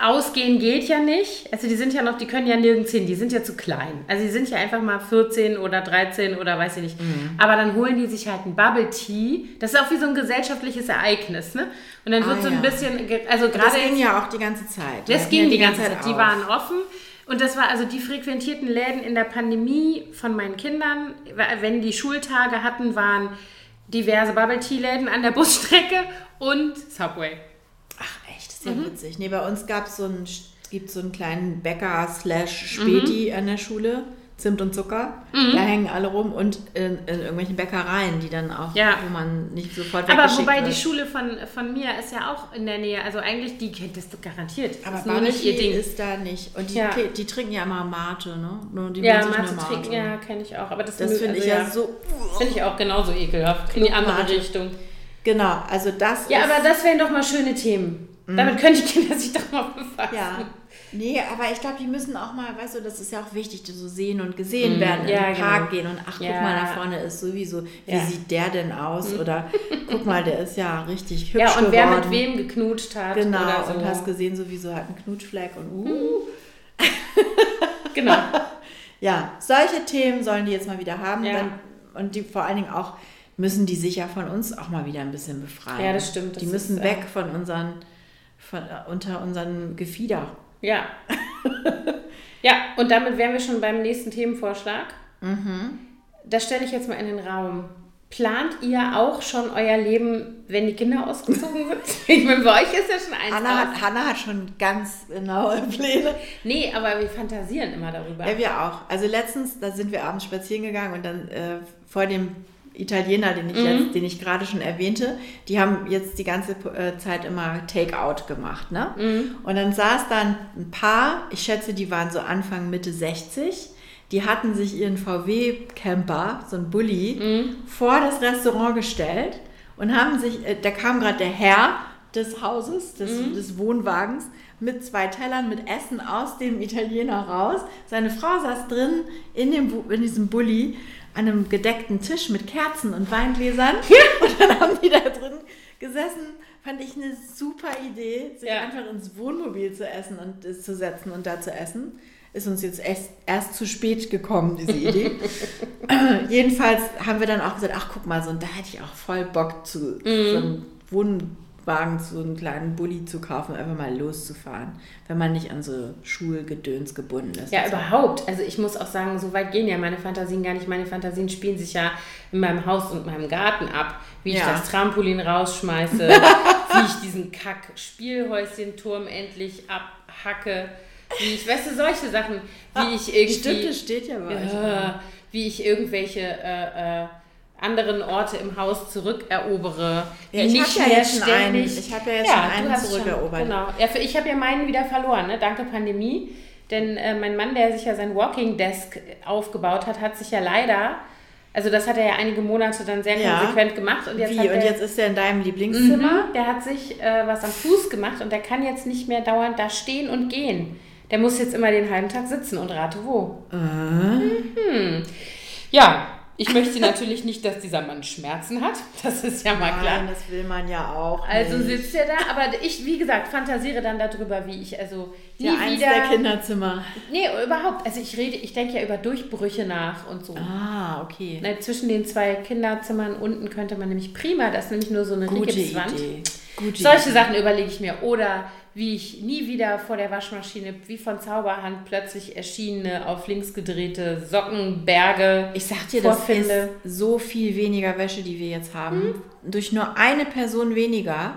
Ausgehen geht ja nicht. Also die sind ja noch, die können ja nirgends hin, die sind ja zu klein. Also die sind ja einfach mal 14 oder 13 oder weiß ich nicht. Mhm. Aber dann holen die sich halt ein Bubble Tea. Das ist auch wie so ein gesellschaftliches Ereignis, ne? Und dann wird ah, so ein ja. bisschen, also gerade. Das ging ja auch die ganze Zeit. Das ging die, die ganze Zeit. Zeit die waren offen. Und das war also die frequentierten Läden in der Pandemie von meinen Kindern. Wenn die Schultage hatten, waren diverse Bubble Tea Läden an der Busstrecke und Subway. Ja mhm. witzig. Nee, bei uns gab so es so einen kleinen Bäcker slash Späti mhm. an der Schule. Zimt und Zucker. Mhm. Da hängen alle rum und in, in, irgendwelchen Bäckereien, die dann auch, ja. wo man nicht sofort Aber wobei wird. die Schule von, von mir ist ja auch in der Nähe. Also eigentlich, die kennt das garantiert. Aber ist nur nicht ihr Ding. ist da nicht. Und die, ja. die trinken ja immer Mate, ne? Nur die ja, Mate, Mate trinken, ja, kenne ich auch. Aber das, das finde also ich ja, so... Finde ich auch genauso ekelhaft. In die andere Mate. Richtung. Genau, also das Ja, aber das wären doch mal schöne Themen. Mhm. Damit können die Kinder sich doch mal befassen. Ja. Nee, aber ich glaube, die müssen auch mal, weißt du, das ist ja auch wichtig, so sehen und gesehen mm, werden, ja, in den Park genau. gehen und ach, ja. guck mal, da vorne ist sowieso, wie ja. sieht der denn aus? Mhm. Oder guck mal, der ist ja richtig hübsch Ja, und geworden. wer mit wem geknutscht hat. Genau, so. und hast gesehen, sowieso hat einen Knutschfleck und uh. genau. (laughs) ja, solche Themen sollen die jetzt mal wieder haben. Dann, und die vor allen Dingen auch müssen die sich ja von uns auch mal wieder ein bisschen befreien. Ja, das stimmt. Das die müssen ist, weg von unseren, von, äh, unter unseren Gefieder. Ja. (laughs) ja, und damit wären wir schon beim nächsten Themenvorschlag. Mhm. Das stelle ich jetzt mal in den Raum. Plant ihr auch schon euer Leben, wenn die Kinder ausgezogen sind? (laughs) ich meine, bei euch ist ja schon eins. Hanna hat, Hanna hat schon ganz genaue (laughs) Pläne. Nee, aber wir fantasieren immer darüber. Ja, wir auch. Also letztens, da sind wir abends spazieren gegangen und dann äh, vor dem Italiener, den ich, mhm. den ich gerade schon erwähnte, die haben jetzt die ganze äh, Zeit immer Takeout gemacht. Ne? Mhm. Und dann saß dann ein Paar, ich schätze, die waren so Anfang, Mitte 60, die hatten sich ihren VW-Camper, so ein Bulli, mhm. vor das Restaurant gestellt und haben sich, äh, da kam gerade der Herr des Hauses, des, mhm. des Wohnwagens, mit zwei Tellern mit Essen aus dem Italiener raus. Seine Frau saß drin in, dem, in diesem Bulli an einem gedeckten Tisch mit Kerzen und Weingläsern. (laughs) und dann haben die da drin gesessen. Fand ich eine super Idee, sich ja. einfach ins Wohnmobil zu essen und äh, zu setzen und da zu essen. Ist uns jetzt erst, erst zu spät gekommen, diese Idee. (laughs) Jedenfalls haben wir dann auch gesagt, ach guck mal, so, und da hätte ich auch voll Bock zu mhm. so einem Wohn Wagen zu einem kleinen Bulli zu kaufen, einfach mal loszufahren, wenn man nicht an so Schulgedöns gebunden ist. Ja, überhaupt. Also ich muss auch sagen, so weit gehen ja meine Fantasien gar nicht. Meine Fantasien spielen sich ja in meinem Haus und meinem Garten ab. Wie ich ja. das Trampolin rausschmeiße, (laughs) wie ich diesen Kack-Spielhäuschen-Turm endlich abhacke. Wie ich, weißt du, solche Sachen, wie ah, ich irgendwie... Stimmt, das steht ja bei äh, Wie ich irgendwelche... Äh, äh, anderen Orte im Haus zurückerobere. Ja, ich habe ja jetzt schon einen, ich habe ja jetzt ja, schon einen zurückerobert. Schon, genau. Ja, für, ich habe ja meinen wieder verloren, ne? danke Pandemie. Denn äh, mein Mann, der sich ja sein Walking Desk aufgebaut hat, hat sich ja leider, also das hat er ja einige Monate dann sehr ja. konsequent gemacht. Und jetzt Wie? und der, jetzt ist er in deinem Lieblingszimmer? Mhm, der hat sich äh, was am Fuß gemacht und der kann jetzt nicht mehr dauernd da stehen und gehen. Der muss jetzt immer den halben Tag sitzen und rate wo. Äh. Mhm. Ja, ich möchte natürlich nicht, dass dieser Mann Schmerzen hat. Das ist ja mal klar. Nein, das will man ja auch. Also nicht. sitzt er da, aber ich, wie gesagt, fantasiere dann darüber, wie ich also nie ja, eins wieder. der Kinderzimmer. Nee, überhaupt. Also ich rede, ich denke ja über Durchbrüche nach und so. Ah, okay. Na, zwischen den zwei Kinderzimmern unten könnte man nämlich prima, das ist nämlich nur so eine Rigipswand. Gute Solche Idee. Sachen überlege ich mir. Oder wie ich nie wieder vor der Waschmaschine, wie von Zauberhand, plötzlich erschienene, auf links gedrehte Sockenberge. Ich sag dir, vorfinde. das ist so viel weniger Wäsche, die wir jetzt haben. Hm? Durch nur eine Person weniger.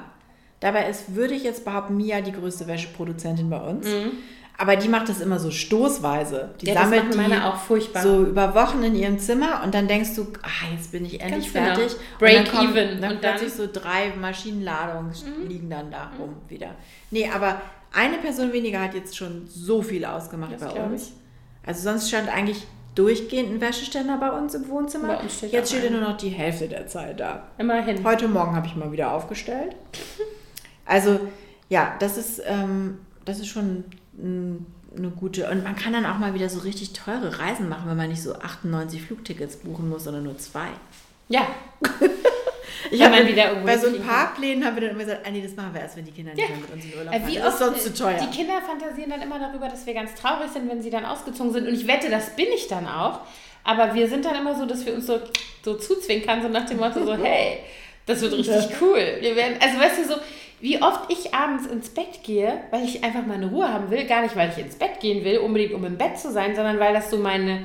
Dabei ist, würde ich jetzt behaupten, Mia die größte Wäscheproduzentin bei uns. Mhm. Aber die macht das immer so stoßweise. Die ja, sammelt die auch furchtbar. so über Wochen in ihrem Zimmer und dann denkst du, ah, jetzt bin ich endlich genau. fertig. Break und dann kommen, even. Dann und plötzlich dann so drei Maschinenladungen mhm. liegen dann da rum mhm. wieder. Nee, aber eine Person weniger hat jetzt schon so viel ausgemacht das bei uns. Ich. Also sonst stand eigentlich durchgehend ein Wäscheständer bei uns im Wohnzimmer. Steht jetzt steht er nur noch die Hälfte der Zeit da. Immerhin. Heute Morgen habe ich mal wieder aufgestellt. (laughs) also ja, das ist, ähm, das ist schon eine gute. Und man kann dann auch mal wieder so richtig teure Reisen machen, wenn man nicht so 98 Flugtickets buchen muss, sondern nur zwei. Ja. (laughs) ich habe wieder bei so ein paar Plänen haben wir dann immer gesagt, ah, nee, das machen wir erst, wenn die Kinder nicht ja. mehr mit uns in Urlaub fahren. Wie das ist sonst zu teuer. Die Kinder fantasieren dann immer darüber, dass wir ganz traurig sind, wenn sie dann ausgezogen sind. Und ich wette, das bin ich dann auch. Aber wir sind dann immer so, dass wir uns so, so zuzwinkern, so nach dem Motto so, (laughs) hey, das wird richtig cool. Wir werden, also weißt du so, wie oft ich abends ins Bett gehe, weil ich einfach meine Ruhe haben will. Gar nicht, weil ich ins Bett gehen will, unbedingt um im Bett zu sein, sondern weil das so meine,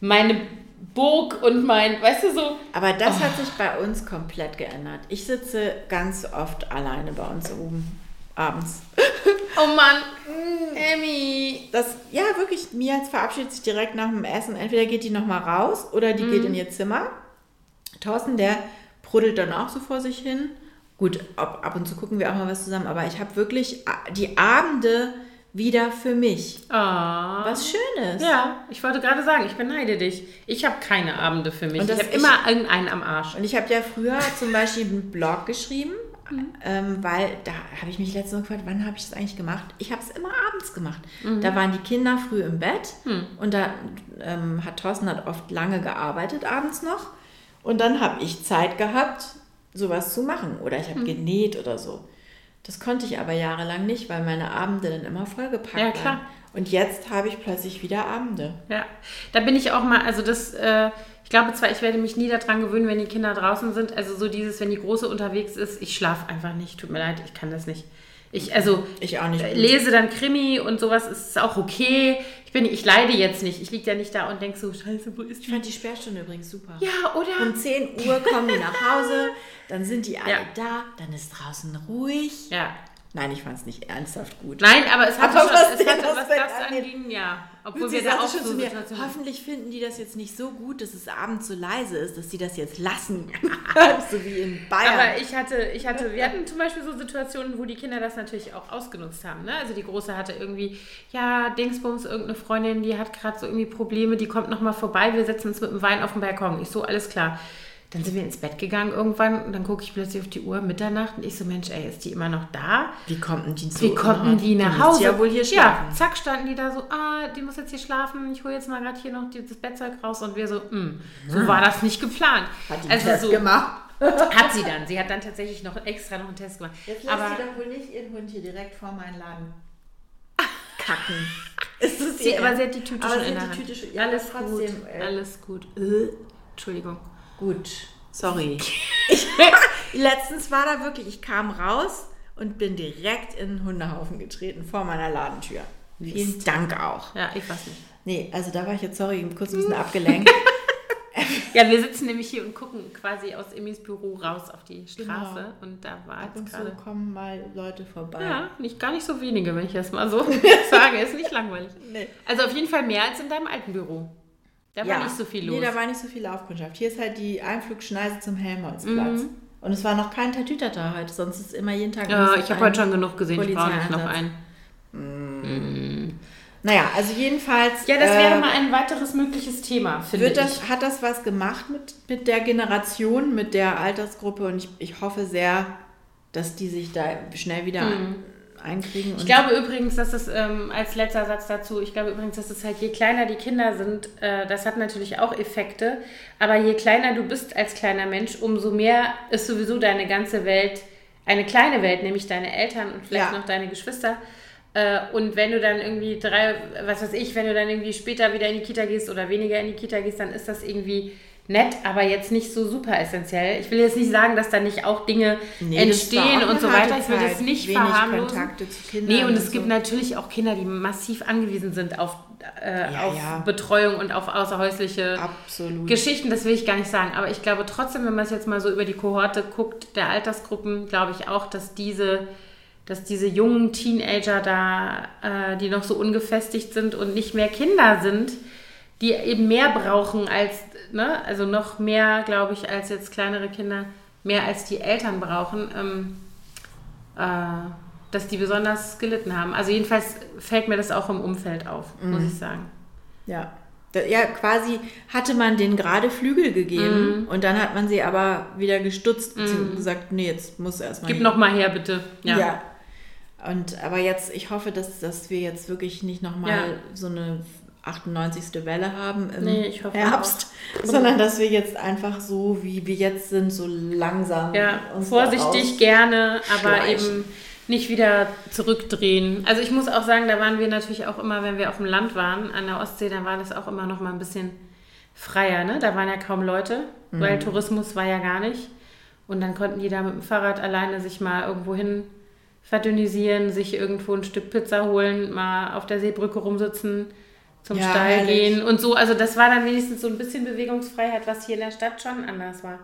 meine Burg und mein, weißt du so. Aber das oh. hat sich bei uns komplett geändert. Ich sitze ganz oft alleine bei uns oben abends. Oh Mann, Emmy. Das, ja, wirklich, Mia verabschiedet sich direkt nach dem Essen. Entweder geht die nochmal raus oder die mm. geht in ihr Zimmer. Thorsten, der bruddelt dann auch so vor sich hin. Gut, ab, ab und zu gucken wir auch mal was zusammen, aber ich habe wirklich die Abende wieder für mich. Oh. Was Schönes. Ja, ich wollte gerade sagen, ich beneide dich. Ich habe keine Abende für mich. Und ich habe immer irgendeinen am Arsch. Und ich habe ja früher zum Beispiel einen Blog geschrieben, mhm. ähm, weil da habe ich mich letztens Mal gefragt, wann habe ich das eigentlich gemacht? Ich habe es immer abends gemacht. Mhm. Da waren die Kinder früh im Bett mhm. und da ähm, hat Thorsten hat oft lange gearbeitet abends noch. Und dann habe ich Zeit gehabt, sowas zu machen. Oder ich habe mhm. genäht oder so. Das konnte ich aber jahrelang nicht, weil meine Abende dann immer vollgepackt ja, klar. waren. Und jetzt habe ich plötzlich wieder Abende. Ja, da bin ich auch mal, also das, äh, ich glaube zwar, ich werde mich nie daran gewöhnen, wenn die Kinder draußen sind. Also so dieses, wenn die Große unterwegs ist, ich schlafe einfach nicht. Tut mir leid, ich kann das nicht. Ich, also, ich auch nicht. lese dann Krimi und sowas ist auch okay. Ich, bin, ich leide jetzt nicht. Ich liege ja nicht da und denke so, scheiße, wo ist die? Ich fand die Sperrstunde übrigens super. Ja, oder? Um 10 Uhr kommen die nach Hause, dann sind die alle ja. da, dann ist draußen ruhig. Ja. Nein, ich fand es nicht ernsthaft gut. Nein, aber es hat aber schon, was, es hatte, was das anging, ja. Obwohl wir da auch so mir, Hoffentlich finden die das jetzt nicht so gut, dass es abends so leise ist, dass sie das jetzt lassen. (laughs) so wie in Bayern. Aber ich hatte, ich hatte, wir hatten zum Beispiel so Situationen, wo die Kinder das natürlich auch ausgenutzt haben. Ne? Also die Große hatte irgendwie, ja, Dingsbums, irgendeine Freundin, die hat gerade so irgendwie Probleme, die kommt nochmal vorbei, wir setzen uns mit dem Wein auf den Balkon. Ich so, alles klar. Dann sind wir ins Bett gegangen irgendwann und dann gucke ich plötzlich auf die Uhr, Mitternacht und ich so, Mensch, ey, ist die immer noch da? Wie konnten die so? Wie konnten die nach Hause? Ja, wohl hier schlafen. ja, zack, standen die da so, ah, die muss jetzt hier schlafen, ich hole jetzt mal gerade hier noch das Bettzeug raus und wir so, mh, hm, so war das nicht geplant. Hat die also so, gemacht? Hat sie dann. Sie hat dann tatsächlich noch extra noch einen Test gemacht. Jetzt lässt aber, sie doch wohl nicht ihren Hund hier direkt vor meinen Laden (laughs) kacken. Ist das sie, aber sie hat die Tüte schon in der Hand. Tüte, ja, alles gut, äh, alles gut. Äh, Entschuldigung. Gut, sorry. (laughs) ich, letztens war da wirklich, ich kam raus und bin direkt in den Hundehaufen getreten vor meiner Ladentür. Vielen Dank auch. Ja, ich weiß nicht. Nee, also da war ich jetzt, sorry, kurz ein bisschen abgelenkt. (laughs) (laughs) ja, wir sitzen nämlich hier und gucken quasi aus Emmys Büro raus auf die Straße genau. und da war Ab jetzt gerade... So kommen mal Leute vorbei. Ja, nicht, gar nicht so wenige, wenn ich das mal so sage. Ist nicht langweilig. Nee. Also auf jeden Fall mehr als in deinem alten Büro. Da ja. war nicht so viel los. Nee, da war nicht so viel Laufkundschaft. Hier ist halt die Einflugschneise zum Helmholtzplatz. Mhm. Und es war noch kein Tatütata heute, sonst ist immer jeden Tag. Ja, ich habe heute schon genug gesehen, ich brauche nicht noch einen. Mhm. Mhm. Naja, also jedenfalls. Ja, das wäre äh, mal ein weiteres mögliches Thema, finde das, ich. Hat das was gemacht mit, mit der Generation, mit der Altersgruppe? Und ich, ich hoffe sehr, dass die sich da schnell wieder mhm einkriegen. ich glaube übrigens, dass das ähm, als letzter Satz dazu, ich glaube übrigens, dass es halt je kleiner die Kinder sind, äh, das hat natürlich auch Effekte, aber je kleiner du bist als kleiner Mensch, umso mehr ist sowieso deine ganze Welt eine kleine Welt, nämlich deine Eltern und vielleicht ja. noch deine Geschwister. Äh, und wenn du dann irgendwie drei, was weiß ich, wenn du dann irgendwie später wieder in die Kita gehst oder weniger in die Kita gehst, dann ist das irgendwie nett, aber jetzt nicht so super essentiell. Ich will jetzt nicht sagen, dass da nicht auch Dinge nee, entstehen und so weiter. Ich will das nicht Wenig verharmlosen. Kontakte zu Kindern nee, und es so. gibt natürlich auch Kinder, die massiv angewiesen sind auf, äh, ja, auf ja. Betreuung und auf außerhäusliche Absolut. Geschichten. Das will ich gar nicht sagen. Aber ich glaube trotzdem, wenn man es jetzt mal so über die Kohorte guckt, der Altersgruppen, glaube ich auch, dass diese dass diese jungen Teenager da, äh, die noch so ungefestigt sind und nicht mehr Kinder sind, die eben mehr brauchen als ne, also noch mehr, glaube ich, als jetzt kleinere Kinder, mehr als die Eltern brauchen, ähm, äh, dass die besonders gelitten haben. Also jedenfalls fällt mir das auch im Umfeld auf, mhm. muss ich sagen. Ja. Ja, quasi hatte man denen gerade Flügel gegeben mhm. und dann hat man sie aber wieder gestutzt und mhm. gesagt, nee, jetzt muss erstmal. Gib noch mal her, bitte. Ja. ja. Und aber jetzt, ich hoffe, dass, dass wir jetzt wirklich nicht nochmal ja. so eine 98. Welle haben im nee, Herbst, auch. sondern dass wir jetzt einfach so, wie wir jetzt sind, so langsam. Ja, vorsichtig gerne, aber eben nicht wieder zurückdrehen. Also ich muss auch sagen, da waren wir natürlich auch immer, wenn wir auf dem Land waren, an der Ostsee, dann war das auch immer noch mal ein bisschen freier. Ne? Da waren ja kaum Leute, mhm. weil Tourismus war ja gar nicht. Und dann konnten die da mit dem Fahrrad alleine sich mal irgendwo hin verdünnisieren, sich irgendwo ein Stück Pizza holen, mal auf der Seebrücke rumsitzen zum ja, Stall herrlich. gehen und so. Also das war dann wenigstens so ein bisschen Bewegungsfreiheit, was hier in der Stadt schon anders war.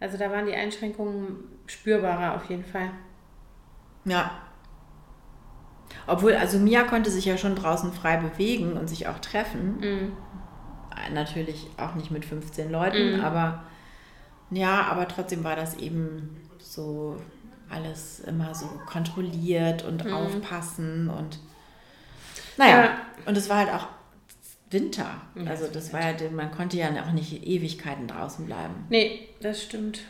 Also da waren die Einschränkungen spürbarer auf jeden Fall. Ja. Obwohl, also Mia konnte sich ja schon draußen frei bewegen und sich auch treffen. Mhm. Natürlich auch nicht mit 15 Leuten, mhm. aber ja, aber trotzdem war das eben so alles immer so kontrolliert und mhm. aufpassen und naja, ja. und es war halt auch Winter. Also das war ja, man konnte ja auch nicht Ewigkeiten draußen bleiben. Nee, das stimmt.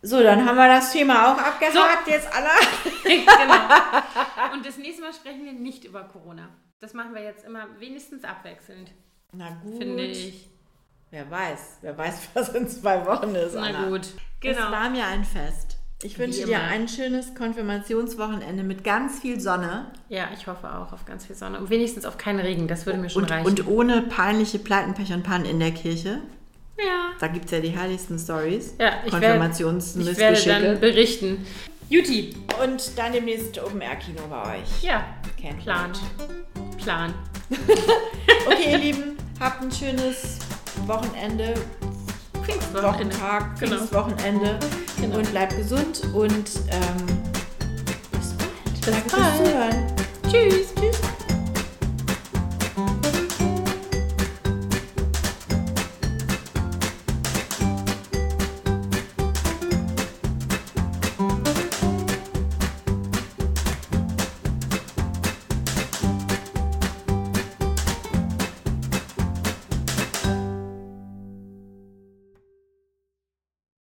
So, dann haben wir das Thema auch abgehakt, so. jetzt alle. (laughs) (laughs) genau. Und das nächste Mal sprechen wir nicht über Corona. Das machen wir jetzt immer wenigstens abwechselnd. Na gut. Finde ich. Wer weiß, wer weiß, (laughs) was in zwei Wochen ist. Na Anna. gut. Genau. Es war mir ein Fest. Ich wünsche dir ein schönes Konfirmationswochenende mit ganz viel Sonne. Ja, ich hoffe auch auf ganz viel Sonne. Und wenigstens auf keinen Regen, das würde mir schon und, reichen. Und ohne peinliche Pleiten, Pech und Pannen in der Kirche. Ja. Da gibt es ja die herrlichsten Stories. Ja, ich Konfirmationsmissgeschicke. Ich werde dann berichten. Juti. Und dann demnächst Open-Air-Kino bei euch. Ja, Kennt Plan. Plan. (laughs) okay, ihr Lieben, habt ein schönes Wochenende. Pfingstwochenende. Wochentag, genau. Pfingstwochenende. Genau. Und bleibt gesund und ähm, bis bald. Bis bald. Tschüss. Tschüss.